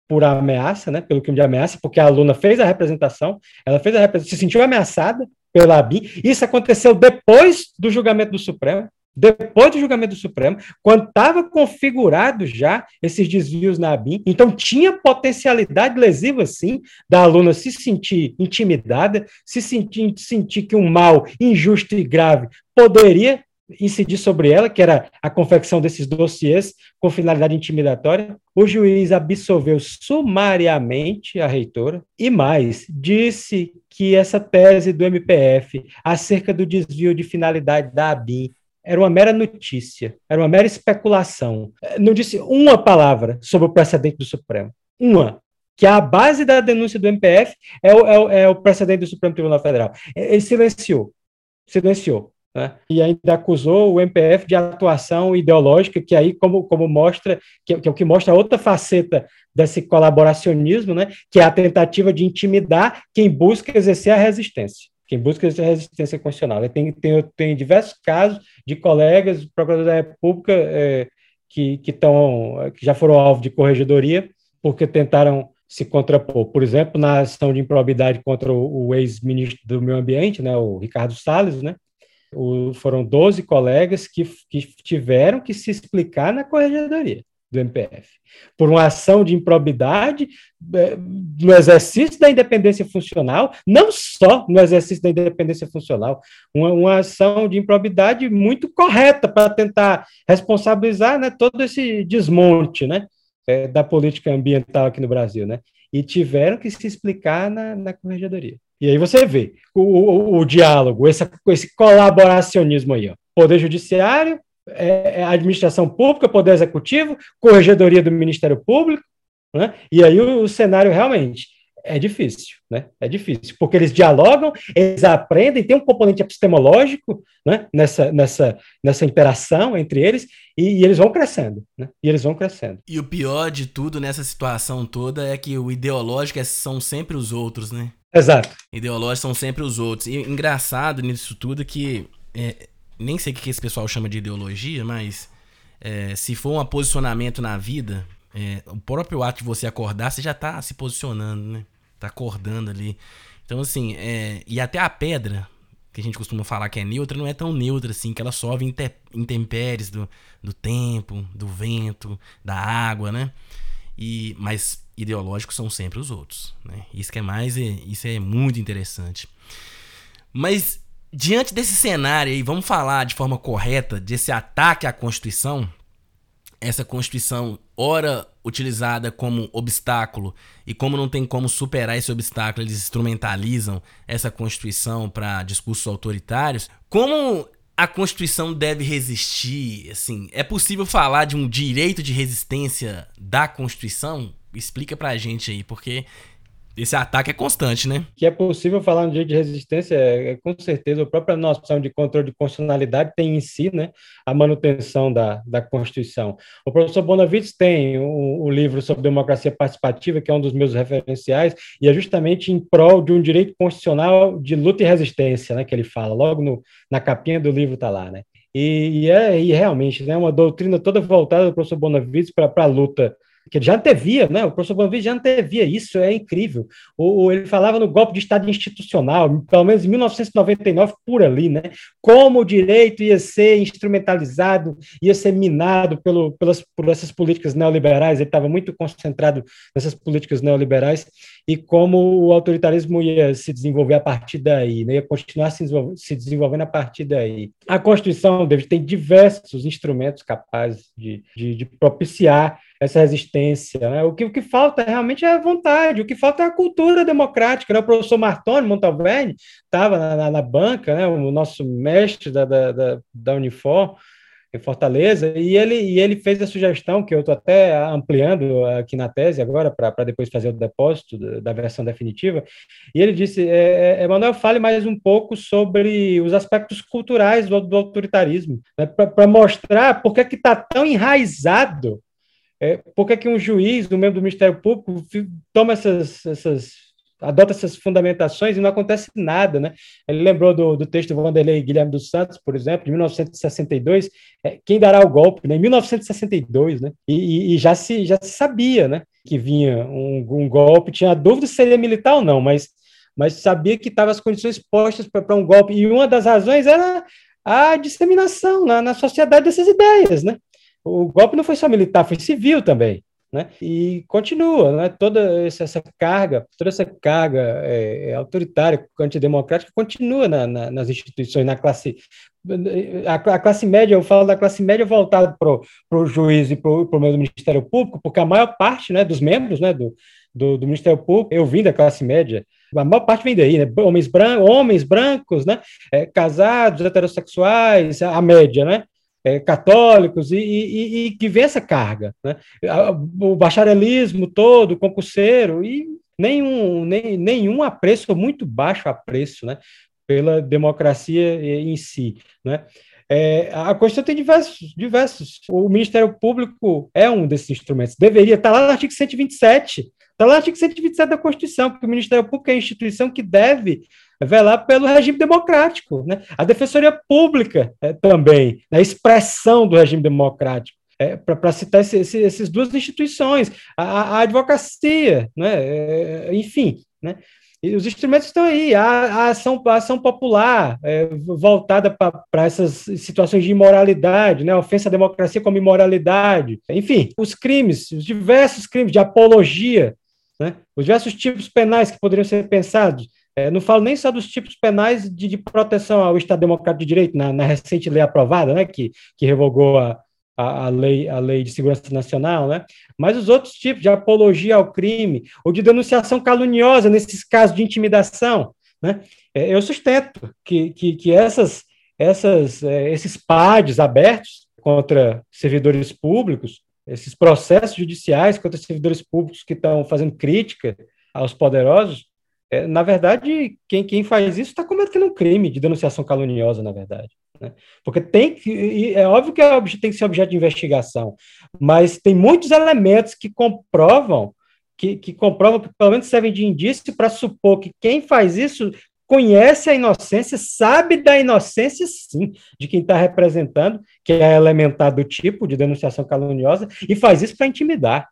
por ameaça, né, pelo crime de ameaça, porque a aluna fez a representação, ela fez a representação, se sentiu ameaçada pela ABIN. Isso aconteceu depois do julgamento do Supremo, depois do julgamento do Supremo, quando estava configurado já esses desvios na ABIN, então tinha potencialidade lesiva, sim, da aluna se sentir intimidada, se sentir, sentir que um mal injusto e grave poderia incidir sobre ela, que era a confecção desses dossiês com finalidade intimidatória. O juiz absolveu sumariamente a reitora e mais, disse que essa tese do MPF acerca do desvio de finalidade da ABIN era uma mera notícia, era uma mera especulação. Não disse uma palavra sobre o precedente do Supremo. Uma. Que a base da denúncia do MPF é o, é o, é o precedente do Supremo Tribunal Federal. Ele silenciou. Silenciou. Né? E ainda acusou o MPF de atuação ideológica, que aí, como, como mostra, que, que é o que mostra outra faceta desse colaboracionismo, né? que é a tentativa de intimidar quem busca exercer a resistência quem busca essa resistência constitucional. Tem, tem, tem diversos casos de colegas, procuradores da República, é, que, que, tão, que já foram alvo de corregedoria, porque tentaram se contrapor. Por exemplo, na ação de improbidade contra o, o ex-ministro do Meio Ambiente, né, o Ricardo Salles, né, o, foram 12 colegas que, que tiveram que se explicar na corregedoria do MPF, por uma ação de improbidade é, no exercício da independência funcional, não só no exercício da independência funcional, uma, uma ação de improbidade muito correta para tentar responsabilizar né, todo esse desmonte né, é, da política ambiental aqui no Brasil, né, e tiveram que se explicar na, na corregedoria. E aí você vê o, o, o diálogo, esse, esse colaboracionismo aí, ó. Poder Judiciário, é, é, administração pública, poder executivo, corregedoria do Ministério Público, né? e aí o, o cenário realmente é difícil, né? É difícil, porque eles dialogam, eles aprendem, tem um componente epistemológico, né? Nessa, nessa, nessa interação entre eles, e, e, eles vão crescendo, né? E eles vão crescendo. E o pior de tudo nessa situação toda é que o ideológico é, são sempre os outros, né? Exato. Ideológicos são sempre os outros. E engraçado nisso tudo é que é, nem sei o que esse pessoal chama de ideologia, mas é, se for um posicionamento na vida, é, o próprio ato de você acordar, você já tá se posicionando, né? Tá acordando ali. Então, assim, é, e até a pedra, que a gente costuma falar que é neutra, não é tão neutra assim, que ela sofre intempéries do, do tempo, do vento, da água, né? E, mas ideológicos são sempre os outros, né? Isso que é mais, é, isso é muito interessante. Mas diante desse cenário aí, vamos falar de forma correta desse ataque à Constituição, essa Constituição ora utilizada como obstáculo e como não tem como superar esse obstáculo, eles instrumentalizam essa Constituição para discursos autoritários. Como a Constituição deve resistir? Assim, é possível falar de um direito de resistência da Constituição? Explica pra gente aí, porque esse ataque é constante, né? Que é possível falar no direito de resistência, é, é, com certeza, a própria noção de controle de constitucionalidade tem em si, né, a manutenção da, da Constituição. O professor Bonavides tem o, o, livro sobre democracia participativa, que é um dos meus referenciais, e é justamente em prol de um direito constitucional de luta e resistência, né, que ele fala, logo no, na capinha do livro está lá, né? E, e, é e realmente né, uma doutrina toda voltada do professor Bonavides para a luta que ele já antevia, né? O professor Bonville já antevia isso, é incrível. O, ele falava no golpe de Estado institucional, pelo menos em 1999, por ali, né? Como o direito ia ser instrumentalizado, ia ser minado pelo, pelas, por essas políticas neoliberais, ele estava muito concentrado nessas políticas neoliberais, e como o autoritarismo ia se desenvolver a partir daí, né? ia continuar se desenvolvendo a partir daí. A Constituição, David, tem diversos instrumentos capazes de, de, de propiciar essa resistência. Né? O, que, o que falta realmente é a vontade, o que falta é a cultura democrática. Né? O professor Martoni Montalverne estava na, na, na, banca, né? o nosso mestre da, da, da, da Unifor, em Fortaleza, e ele, e ele fez a sugestão, que eu estou até ampliando aqui na tese agora, para depois fazer o depósito da, versão definitiva, e ele disse, é, é, Emanuel, fale mais um pouco sobre os aspectos culturais do, do autoritarismo, né, para mostrar por que está tão enraizado é, por que, que um juiz, um membro do Ministério Público, toma essas, essas adota essas fundamentações e não acontece nada, né? Ele lembrou do, do texto do Vanderlei Guilherme dos Santos, por exemplo, de 1962, é, quem dará o golpe, né? Em 1962, né? E, e, já, se, já se sabia, né? Que vinha um, um golpe, tinha dúvida se seria militar ou não, mas, mas sabia que estavam as condições postas para um golpe, e uma das razões era a disseminação na, na sociedade dessas ideias, né? o golpe não foi só militar, foi civil também. Né? E continua, né? toda essa carga, toda essa carga é, é, autoritária, antidemocrática, continua na, na, nas instituições, na classe. A, classe média, eu falo da classe média voltada para o juiz e para o Ministério Público, porque a maior parte né, dos membros né, do, do, do, Ministério Público, eu vim da classe média, a maior parte vem daí, né? Homens, bran homens brancos, né? É, casados, heterossexuais, a média, né? É, católicos e, e, e, que vê essa carga. Né? O bacharelismo todo, concurseiro, e nenhum, nem, nenhum apreço, muito baixo apreço né, pela democracia em si. Né? É, a Constituição tem diversos, diversos. O Ministério Público é um desses instrumentos. Deveria estar lá no artigo 127. Está lá no artigo 127 da Constituição, porque o Ministério Público é a instituição que deve velar pelo regime democrático. Né? A Defensoria Pública é, também, a expressão do regime democrático. É, para citar esse, esse, essas duas instituições, a, a advocacia, né? É, enfim, né? E os instrumentos estão aí, a, a ação, a ação popular é, voltada para essas situações de imoralidade, né, ofensa à democracia como imoralidade, enfim, os crimes, os diversos crimes de apologia, né, os diversos tipos penais que poderiam ser pensados, é, não falo nem só dos tipos penais de, de proteção ao Estado Democrático de Direito, na, na, recente lei aprovada, né, que, que revogou a, a, a, lei, a Lei de Segurança Nacional, né, mas os outros tipos de apologia ao crime, ou de denunciação caluniosa nesses casos de intimidação. Né, é, eu sustento que, que, que essas, essas, é, esses PADs abertos contra servidores públicos, esses processos judiciais contra servidores públicos que estão fazendo crítica aos poderosos, é, na verdade, quem, quem faz isso está cometendo um crime de denunciação caluniosa, na verdade. Né? Porque tem que, é óbvio que é, tem que ser objeto de investigação, mas tem muitos elementos que comprovam, que, que comprovam, que pelo menos servem de indício para supor que quem faz isso conhece a inocência, sabe da inocência, sim, de quem está representando, que é elementar do tipo de denunciação caluniosa, e faz isso para intimidar.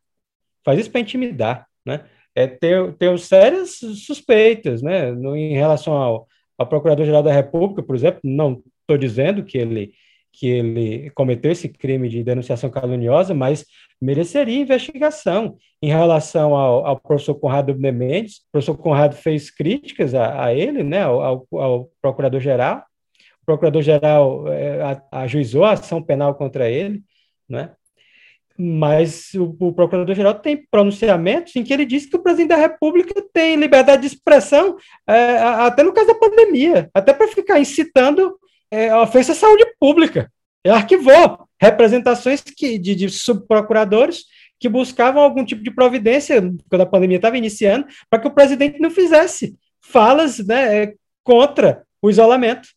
Faz isso para intimidar, né? É, ter, ter sérias suspeitas, né? No, em relação ao, ao Procurador-Geral da República, por exemplo, não estou dizendo que ele que ele cometeu esse crime de denunciação caluniosa, mas mereceria investigação em relação ao, ao professor Conrado Mendes. O professor Conrado fez críticas a, a ele, né, ao, ao procurador-geral. O procurador-geral é, ajuizou a ação penal contra ele, né? Mas o, o procurador-geral tem pronunciamentos em que ele diz que o presidente da República tem liberdade de expressão, é, até no caso da pandemia, até para ficar incitando é, ofensa à saúde pública. Ele arquivou representações que, de, de subprocuradores que buscavam algum tipo de providência, quando a pandemia estava iniciando, para que o presidente não fizesse falas né, contra o isolamento.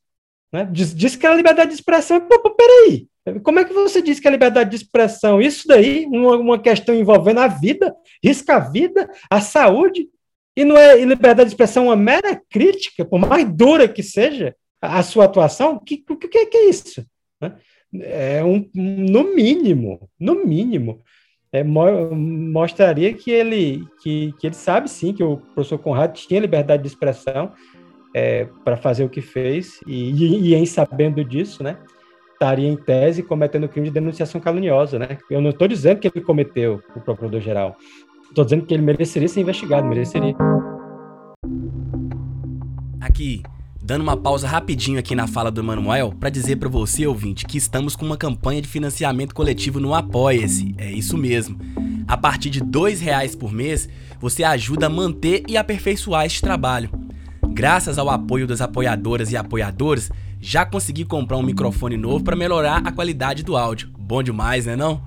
Né? Diz, diz que a liberdade de expressão. Pô, pô, peraí, como é que você diz que a liberdade de expressão, isso daí, uma, uma questão envolvendo a vida, risca a vida, a saúde, e não é liberdade de expressão uma mera crítica, por mais dura que seja, a sua atuação, o que, que, que, é isso? Né? É um, no mínimo, no mínimo, é, mo mostraria que ele, que, que ele sabe sim que o professor Conrado tinha liberdade de expressão é, para fazer o que fez, e, e, e, em sabendo disso, né, estaria em tese cometendo crime de denunciação caluniosa. Né? Eu não estou dizendo que ele cometeu, o procurador-geral, estou dizendo que ele mereceria ser investigado, mereceria. Aqui, dando uma pausa rapidinho aqui na fala do Emanuel para dizer para você, ouvinte, que estamos com uma campanha de financiamento coletivo no Apoia-se. É isso mesmo. A partir de R$ reais por mês, você ajuda a manter e aperfeiçoar este trabalho. Graças ao apoio das apoiadoras e apoiadores, já consegui comprar um microfone novo para melhorar a qualidade do áudio. Bom demais, né não?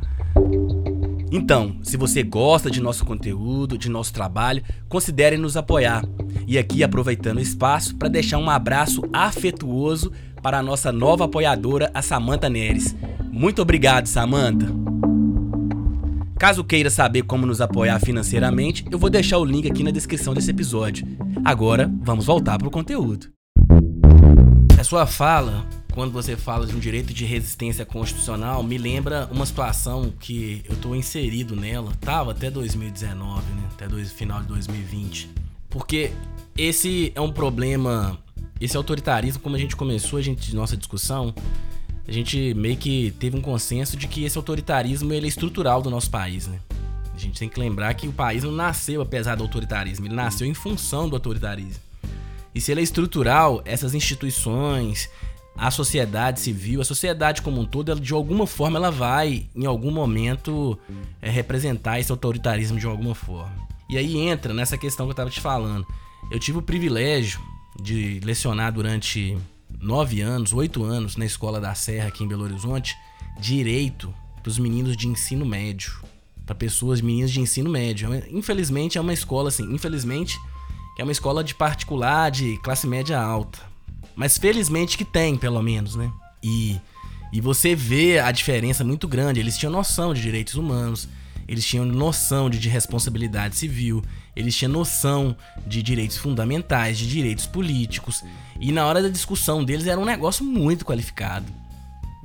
Então, se você gosta de nosso conteúdo, de nosso trabalho, considere nos apoiar. E aqui aproveitando o espaço para deixar um abraço afetuoso para a nossa nova apoiadora, a Samantha Neres. Muito obrigado, Samantha. Caso queira saber como nos apoiar financeiramente, eu vou deixar o link aqui na descrição desse episódio. Agora, vamos voltar para o conteúdo. A sua fala quando você fala de um direito de resistência constitucional, me lembra uma situação que eu estou inserido nela, tava até 2019, né? Até dois, final de 2020. Porque esse é um problema, esse autoritarismo, como a gente começou a gente nossa discussão, a gente meio que teve um consenso de que esse autoritarismo ele é estrutural do nosso país, né? A gente tem que lembrar que o país não nasceu apesar do autoritarismo, ele nasceu em função do autoritarismo. E se ele é estrutural, essas instituições, a sociedade civil, a sociedade como um todo, ela, de alguma forma ela vai, em algum momento, é, representar esse autoritarismo de alguma forma. E aí entra nessa questão que eu estava te falando. Eu tive o privilégio de lecionar durante nove anos, oito anos na Escola da Serra aqui em Belo Horizonte, direito para os meninos de ensino médio, para pessoas, meninas de ensino médio. Infelizmente é uma escola assim, infelizmente é uma escola de particular de classe média alta mas felizmente que tem, pelo menos, né? E, e você vê a diferença muito grande. Eles tinham noção de direitos humanos, eles tinham noção de, de responsabilidade civil, eles tinham noção de direitos fundamentais, de direitos políticos. E na hora da discussão deles era um negócio muito qualificado.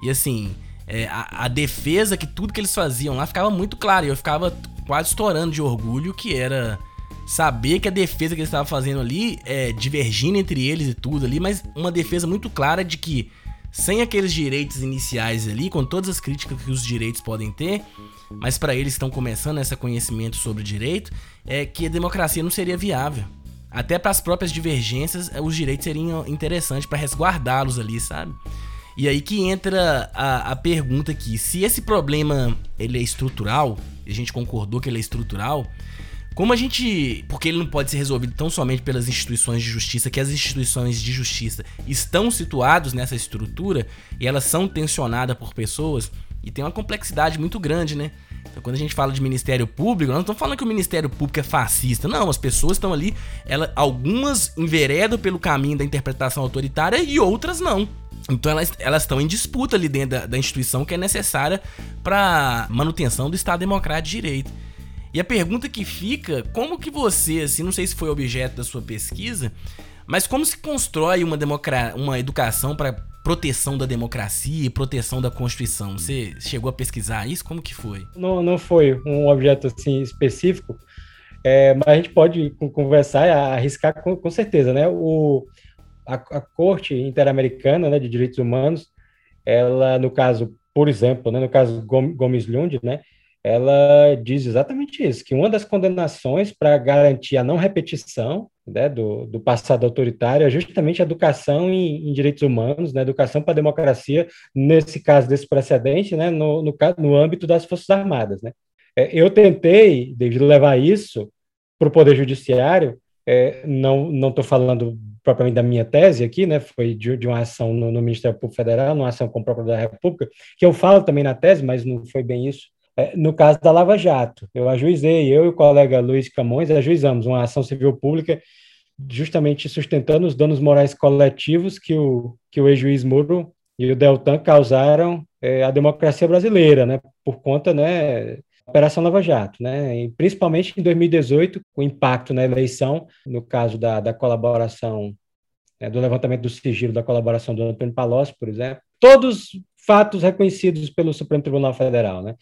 E assim, é, a, a, defesa que tudo que eles faziam lá ficava muito claro. E eu ficava quase estourando de orgulho que era saber que a defesa que eles estavam fazendo ali é divergindo entre eles e tudo ali, mas uma defesa muito clara de que sem aqueles direitos iniciais ali, com todas as críticas que os direitos podem ter, mas para eles estão começando esse conhecimento sobre direito, é que a democracia não seria viável. Até para as próprias divergências, os direitos seriam interessantes para resguardá-los ali, sabe? E aí que entra a, a pergunta aqui, se esse problema ele é estrutural, a gente concordou que ele é estrutural, como a gente. Porque ele não pode ser resolvido tão somente pelas instituições de justiça, que as instituições de justiça estão situadas nessa estrutura e elas são tensionadas por pessoas e tem uma complexidade muito grande, né? Quando a gente fala de Ministério Público, nós não estamos falando que o Ministério Público é fascista. Não, as pessoas estão ali, ela, algumas enveredam pelo caminho da interpretação autoritária e outras não. Então elas, elas estão em disputa ali dentro da, da instituição que é necessária para manutenção do Estado Democrático de Direito. E a pergunta que fica, como que você, assim, não sei se foi objeto da sua pesquisa, mas como se constrói uma, democra uma educação para proteção da democracia e proteção da Constituição? Você chegou a pesquisar isso? Como que foi? Não, não foi um objeto assim específico, é, mas a gente pode conversar e arriscar com, com certeza, né? O, a, a Corte Interamericana né, de Direitos Humanos, ela, no caso, por exemplo, né, no caso Gomes Lund, né, ela diz exatamente isso, que uma das condenações para garantir a não repetição né, do, do, passado autoritário é justamente a educação em, em direitos humanos, né, educação para a democracia, nesse caso desse precedente, né, no, no, no âmbito das Forças Armadas. Né. É, eu tentei, David, levar isso para o Poder Judiciário, é, não estou falando propriamente da minha tese aqui, né, foi de, de uma ação no, no, Ministério Público Federal, uma ação com o próprio da República, que eu falo também na tese, mas não foi bem isso, no caso da Lava Jato, eu ajuizei, eu e o colega Luiz Camões ajuizamos uma ação civil pública justamente sustentando os danos morais coletivos que o, que o ex-juiz Muro e o Deltan causaram é, à democracia brasileira, né, por conta, né, Operação Lava Jato, né, e principalmente em 2018, o impacto na eleição, no caso da, da colaboração, né, do levantamento do sigilo da colaboração do Antônio Palocci, por exemplo, todos fatos reconhecidos pelo Supremo Tribunal Federal, né,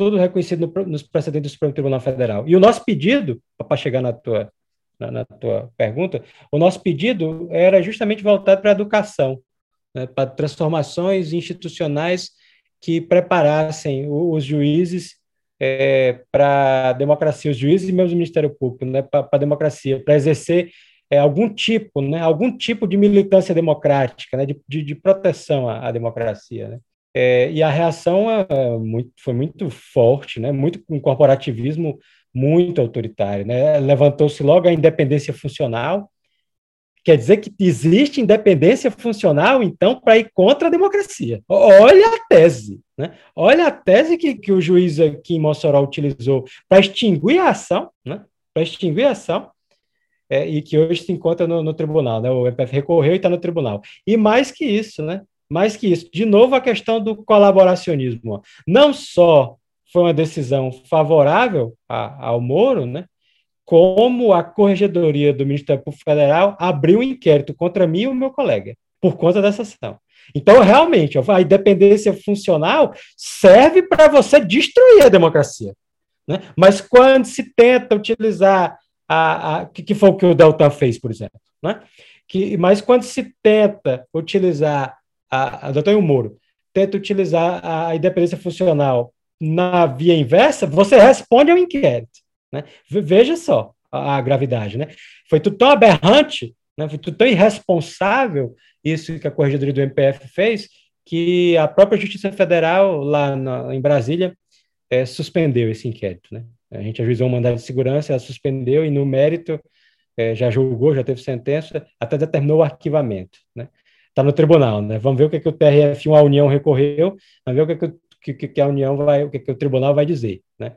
tudo reconhecido no, nos precedentes do Supremo Tribunal Federal. E o nosso pedido, para chegar na tua, na, na, tua pergunta, o nosso pedido era justamente voltado para a educação, né, para transformações institucionais que preparassem os juízes é, para a democracia, os juízes e mesmo o Ministério Público, né, para a democracia, para exercer é, algum tipo, né, algum tipo de militância democrática, né, de, de, de proteção à, à democracia. Né. É, e a reação é, muito, foi muito forte, né? muito um corporativismo muito autoritário. Né? Levantou-se logo a independência funcional. Quer dizer que existe independência funcional, então, para ir contra a democracia. Olha a tese. Né? Olha a tese que, que o juiz aqui em Mossoró utilizou para extinguir a ação, né? para extinguir a ação, é, e que hoje se encontra no, no tribunal. Né? O MPF recorreu e está no tribunal. E mais que isso, né? Mais que isso, de novo a questão do colaboracionismo. Não só foi uma decisão favorável a, ao Moro, né? como a Corregedoria do Ministério Público Federal abriu um inquérito contra mim e o meu colega, por conta dessa ação. Então, realmente, a independência funcional serve para você destruir a democracia. Né? Mas quando se tenta utilizar a, a que, foi o que o Deltan fez, por exemplo, né? que, mas quando se tenta utilizar a, a doutor Moro tenta utilizar a independência funcional na via inversa, você responde ao inquérito. Né? Veja só a, a, gravidade. Né? Foi tudo tão aberrante, né? foi tudo tão irresponsável isso que a Corregedoria do MPF fez, que a própria Justiça Federal, lá na, em Brasília, é, suspendeu esse inquérito. Né? A gente ajuizou um mandado de segurança, ela suspendeu e, no mérito, é, já julgou, já teve sentença, até determinou o arquivamento. Né? Está no tribunal, né? Vamos ver o que, que o TRF1, a União recorreu, vamos ver o que, que, que a União vai, o que, que o tribunal vai dizer, né?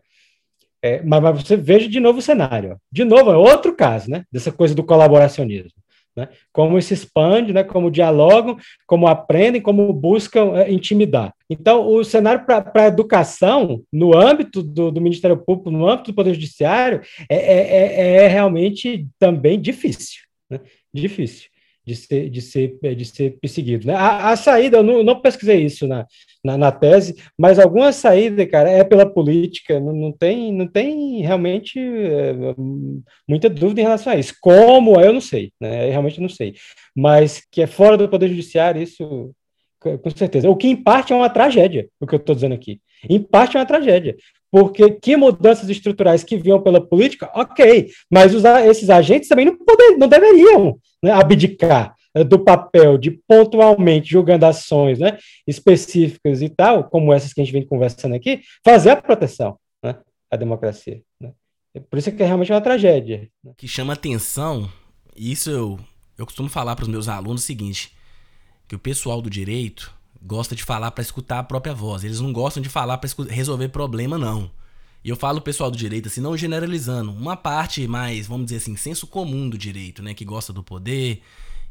É, mas, mas, você veja de novo o cenário, de novo, é outro caso, né? Dessa coisa do colaboracionismo. Né? Como se expande, né? como dialogam, como aprendem, como buscam é, intimidar. Então, o cenário para a educação, no âmbito do, do, Ministério Público, no âmbito do Poder Judiciário, é, é, é, é realmente também difícil. Né? Difícil de ser, de ser, de ser perseguido. Né? A, a saída, eu não, não pesquisei isso na, na, na, tese, mas alguma saída, cara, é pela política, não, não, tem, não tem realmente é, muita dúvida em relação a isso. Como, eu não sei, né? eu realmente não sei. Mas que é fora do Poder Judiciário, isso com certeza. O que, em parte, é uma tragédia, o que eu estou dizendo aqui. Em parte, é uma tragédia. Porque que mudanças estruturais que vinham pela política, ok, mas os, esses agentes também não, poder, não deveriam né, abdicar eh, do papel de pontualmente julgando ações né, específicas e tal, como essas que a gente vem conversando aqui, fazer a proteção né, à democracia. Né. Por isso é que é realmente uma tragédia. Né. que chama atenção, e isso eu, eu costumo falar para os meus alunos o seguinte, que o pessoal do direito gosta de falar para escutar a própria voz, eles não gostam de falar para resolver problema, não. E eu falo pessoal do direito assim, não generalizando, uma parte mais, vamos dizer assim, senso comum do direito, né, que gosta do poder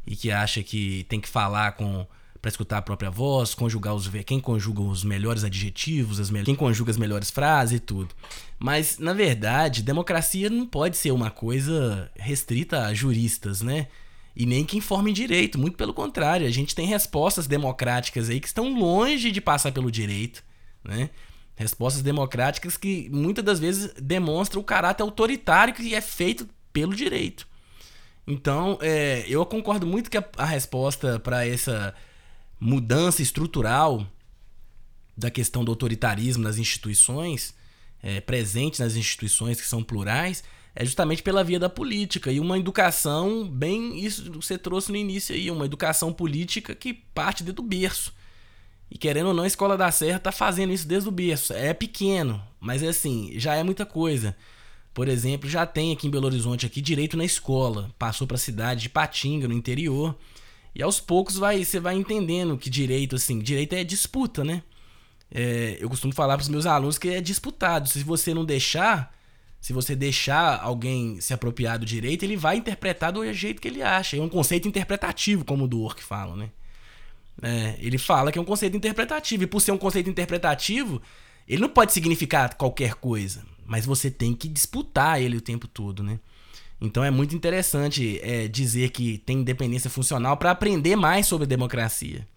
e que acha que tem que falar com para escutar a própria voz, conjugar os quem conjuga os melhores adjetivos, as me, quem conjuga as melhores frases e tudo. Mas na verdade, democracia não pode ser uma coisa restrita a juristas, né? E nem que informem direito, muito pelo contrário, a gente tem respostas democráticas aí que estão longe de passar pelo direito, né? Respostas democráticas que muitas das vezes demonstram o caráter autoritário que é feito pelo direito. Então, é, eu concordo muito que a, a resposta para essa mudança estrutural da questão do autoritarismo nas instituições, é, presente nas instituições que são plurais, é justamente pela via da política e uma educação bem isso que você trouxe no início aí, uma educação política que parte do berço. E querendo ou não, a Escola da Serra tá fazendo isso desde o berço. É pequeno, mas é assim, já é muita coisa. Por exemplo, já tem aqui em Belo Horizonte aqui direito na escola. Passou para a cidade de Patinga, no interior. E aos poucos vai, você vai entendendo que direito, assim, direito é disputa, né? É, eu costumo falar para os meus alunos que é disputado. Se você não deixar, se você deixar alguém se apropriar do direito, ele vai interpretar do jeito que ele acha. É um conceito interpretativo, como o do Ork fala, né? É, ele fala que é um conceito interpretativo. E por ser um conceito interpretativo, ele não pode significar qualquer coisa. Mas você tem que disputar ele o tempo todo, né? Então é muito interessante é, dizer que tem independência funcional para aprender mais sobre democracia.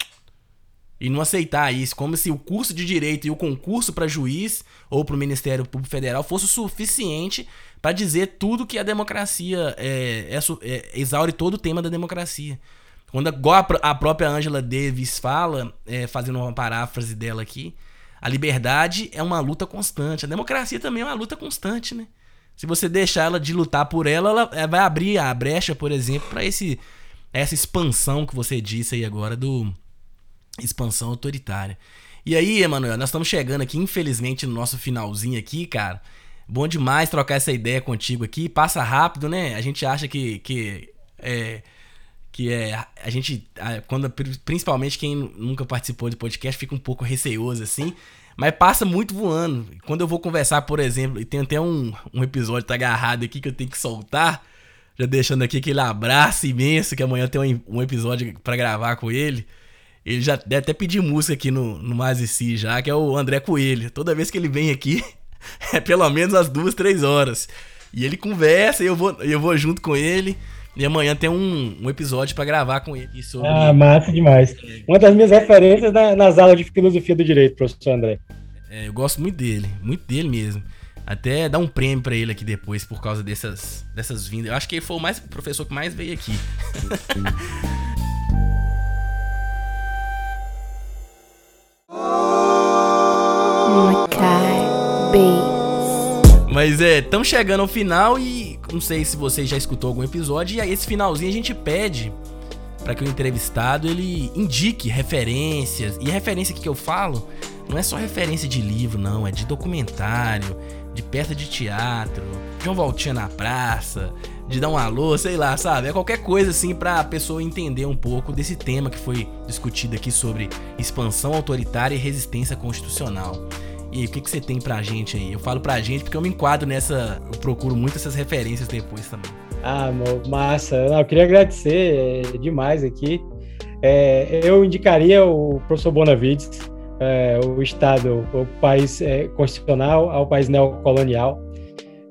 E não aceitar isso, como se o curso de direito e o concurso para juiz ou para o Ministério Público Federal fosse o suficiente para dizer tudo que a democracia é, é, é, exaure todo o tema da democracia. Quando a, a própria Angela Davis fala, é, fazendo uma paráfrase dela aqui, a liberdade é uma luta constante. A democracia também é uma luta constante, né? Se você deixar ela de lutar por ela, ela é, vai abrir a brecha, por exemplo, para esse essa expansão que você disse aí agora do expansão autoritária. E aí, Emanuel, nós estamos chegando aqui, infelizmente, no nosso finalzinho aqui, cara. Bom demais trocar essa ideia contigo aqui. Passa rápido, né? A gente acha que, que é, que é a gente quando principalmente quem nunca participou de podcast fica um pouco receoso assim, mas passa muito voando. Quando eu vou conversar, por exemplo, e tem até um, um episódio tá agarrado aqui que eu tenho que soltar, já deixando aqui aquele abraço imenso que amanhã tem um, um episódio para gravar com ele. Ele já deve até pedir música aqui no, no Mazici já, que é o André Coelho. Toda vez que ele vem aqui, é pelo menos as duas, três horas. E ele conversa e eu vou, eu vou junto com ele. E amanhã tem um, um episódio para gravar com ele sobre. Ah, massa demais. Uma das minhas referências na, nas aulas de filosofia do direito, professor André. É, eu gosto muito dele, muito dele mesmo. Até dar um prêmio para ele aqui depois por causa dessas, dessas vindas. Eu acho que ele foi o mais, o professor que mais veio aqui. Mas é, estamos chegando ao final e não sei se você já escutou algum episódio. E aí, esse finalzinho a gente pede para que o entrevistado ele indique referências. E a referência que eu falo não é só referência de livro, não, é de documentário, de peça de teatro, de uma voltinha na praça, de dar um alô, sei lá, sabe? É qualquer coisa assim para a pessoa entender um pouco desse tema que foi discutido aqui sobre expansão autoritária e resistência constitucional. E o que, que você tem pra gente aí? Eu falo pra gente porque eu me enquadro nessa. Eu procuro muito essas referências depois também. Ah, massa. Não, eu queria agradecer é, demais aqui. É, eu indicaria o professor Bonavides, é, o Estado, o país é, constitucional ao país neocolonial.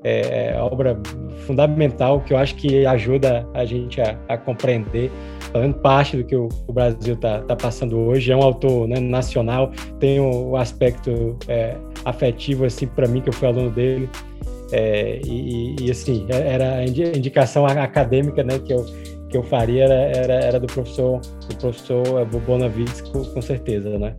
É, é obra fundamental que eu acho que ajuda a gente a, a compreender fazendo parte do que o, o Brasil está tá passando hoje. É um autor né, nacional, tem o, o aspecto é, afetivo, assim, para mim, que eu fui aluno dele. É, e, e, assim, é, era a indicação acadêmica né, que, eu, que eu faria era, era, era do professor, do professor Bonavides, com, com certeza, né?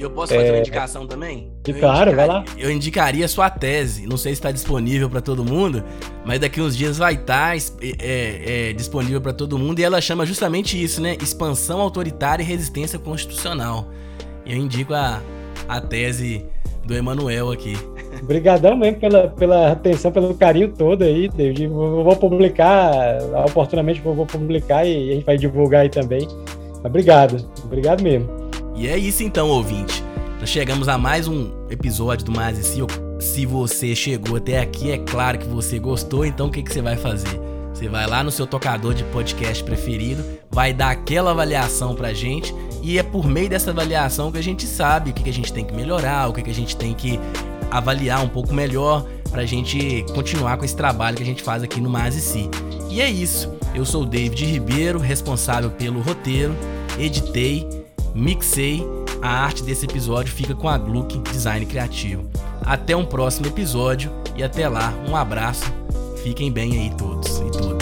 E eu posso fazer é... uma indicação também? E claro, vai lá. Eu indicaria a sua tese. Não sei se está disponível para todo mundo, mas daqui uns dias vai estar tá, é, é, disponível para todo mundo. E ela chama justamente isso, né? Expansão autoritária e resistência constitucional. Eu indico a, a tese do Emanuel aqui. Obrigadão mesmo pela, pela atenção, pelo carinho todo aí, David. Eu vou publicar, oportunamente vou publicar e a gente vai divulgar aí também. Obrigado, obrigado mesmo. E é isso então, ouvinte. Nós chegamos a mais um episódio do Mais e Si. Eu Se você chegou até aqui, é claro que você gostou, então o que, que você vai fazer? Você vai lá no seu tocador de podcast preferido, vai dar aquela avaliação pra gente e é por meio dessa avaliação que a gente sabe o que, que a gente tem que melhorar, o que, que a gente tem que avaliar um pouco melhor pra gente continuar com esse trabalho que a gente faz aqui no Mas e Si. E é isso. Eu sou o David Ribeiro, responsável pelo roteiro, editei, mixei. A arte desse episódio fica com a Gluck Design Criativo. Até um próximo episódio e até lá, um abraço. Fiquem bem aí todos e todas.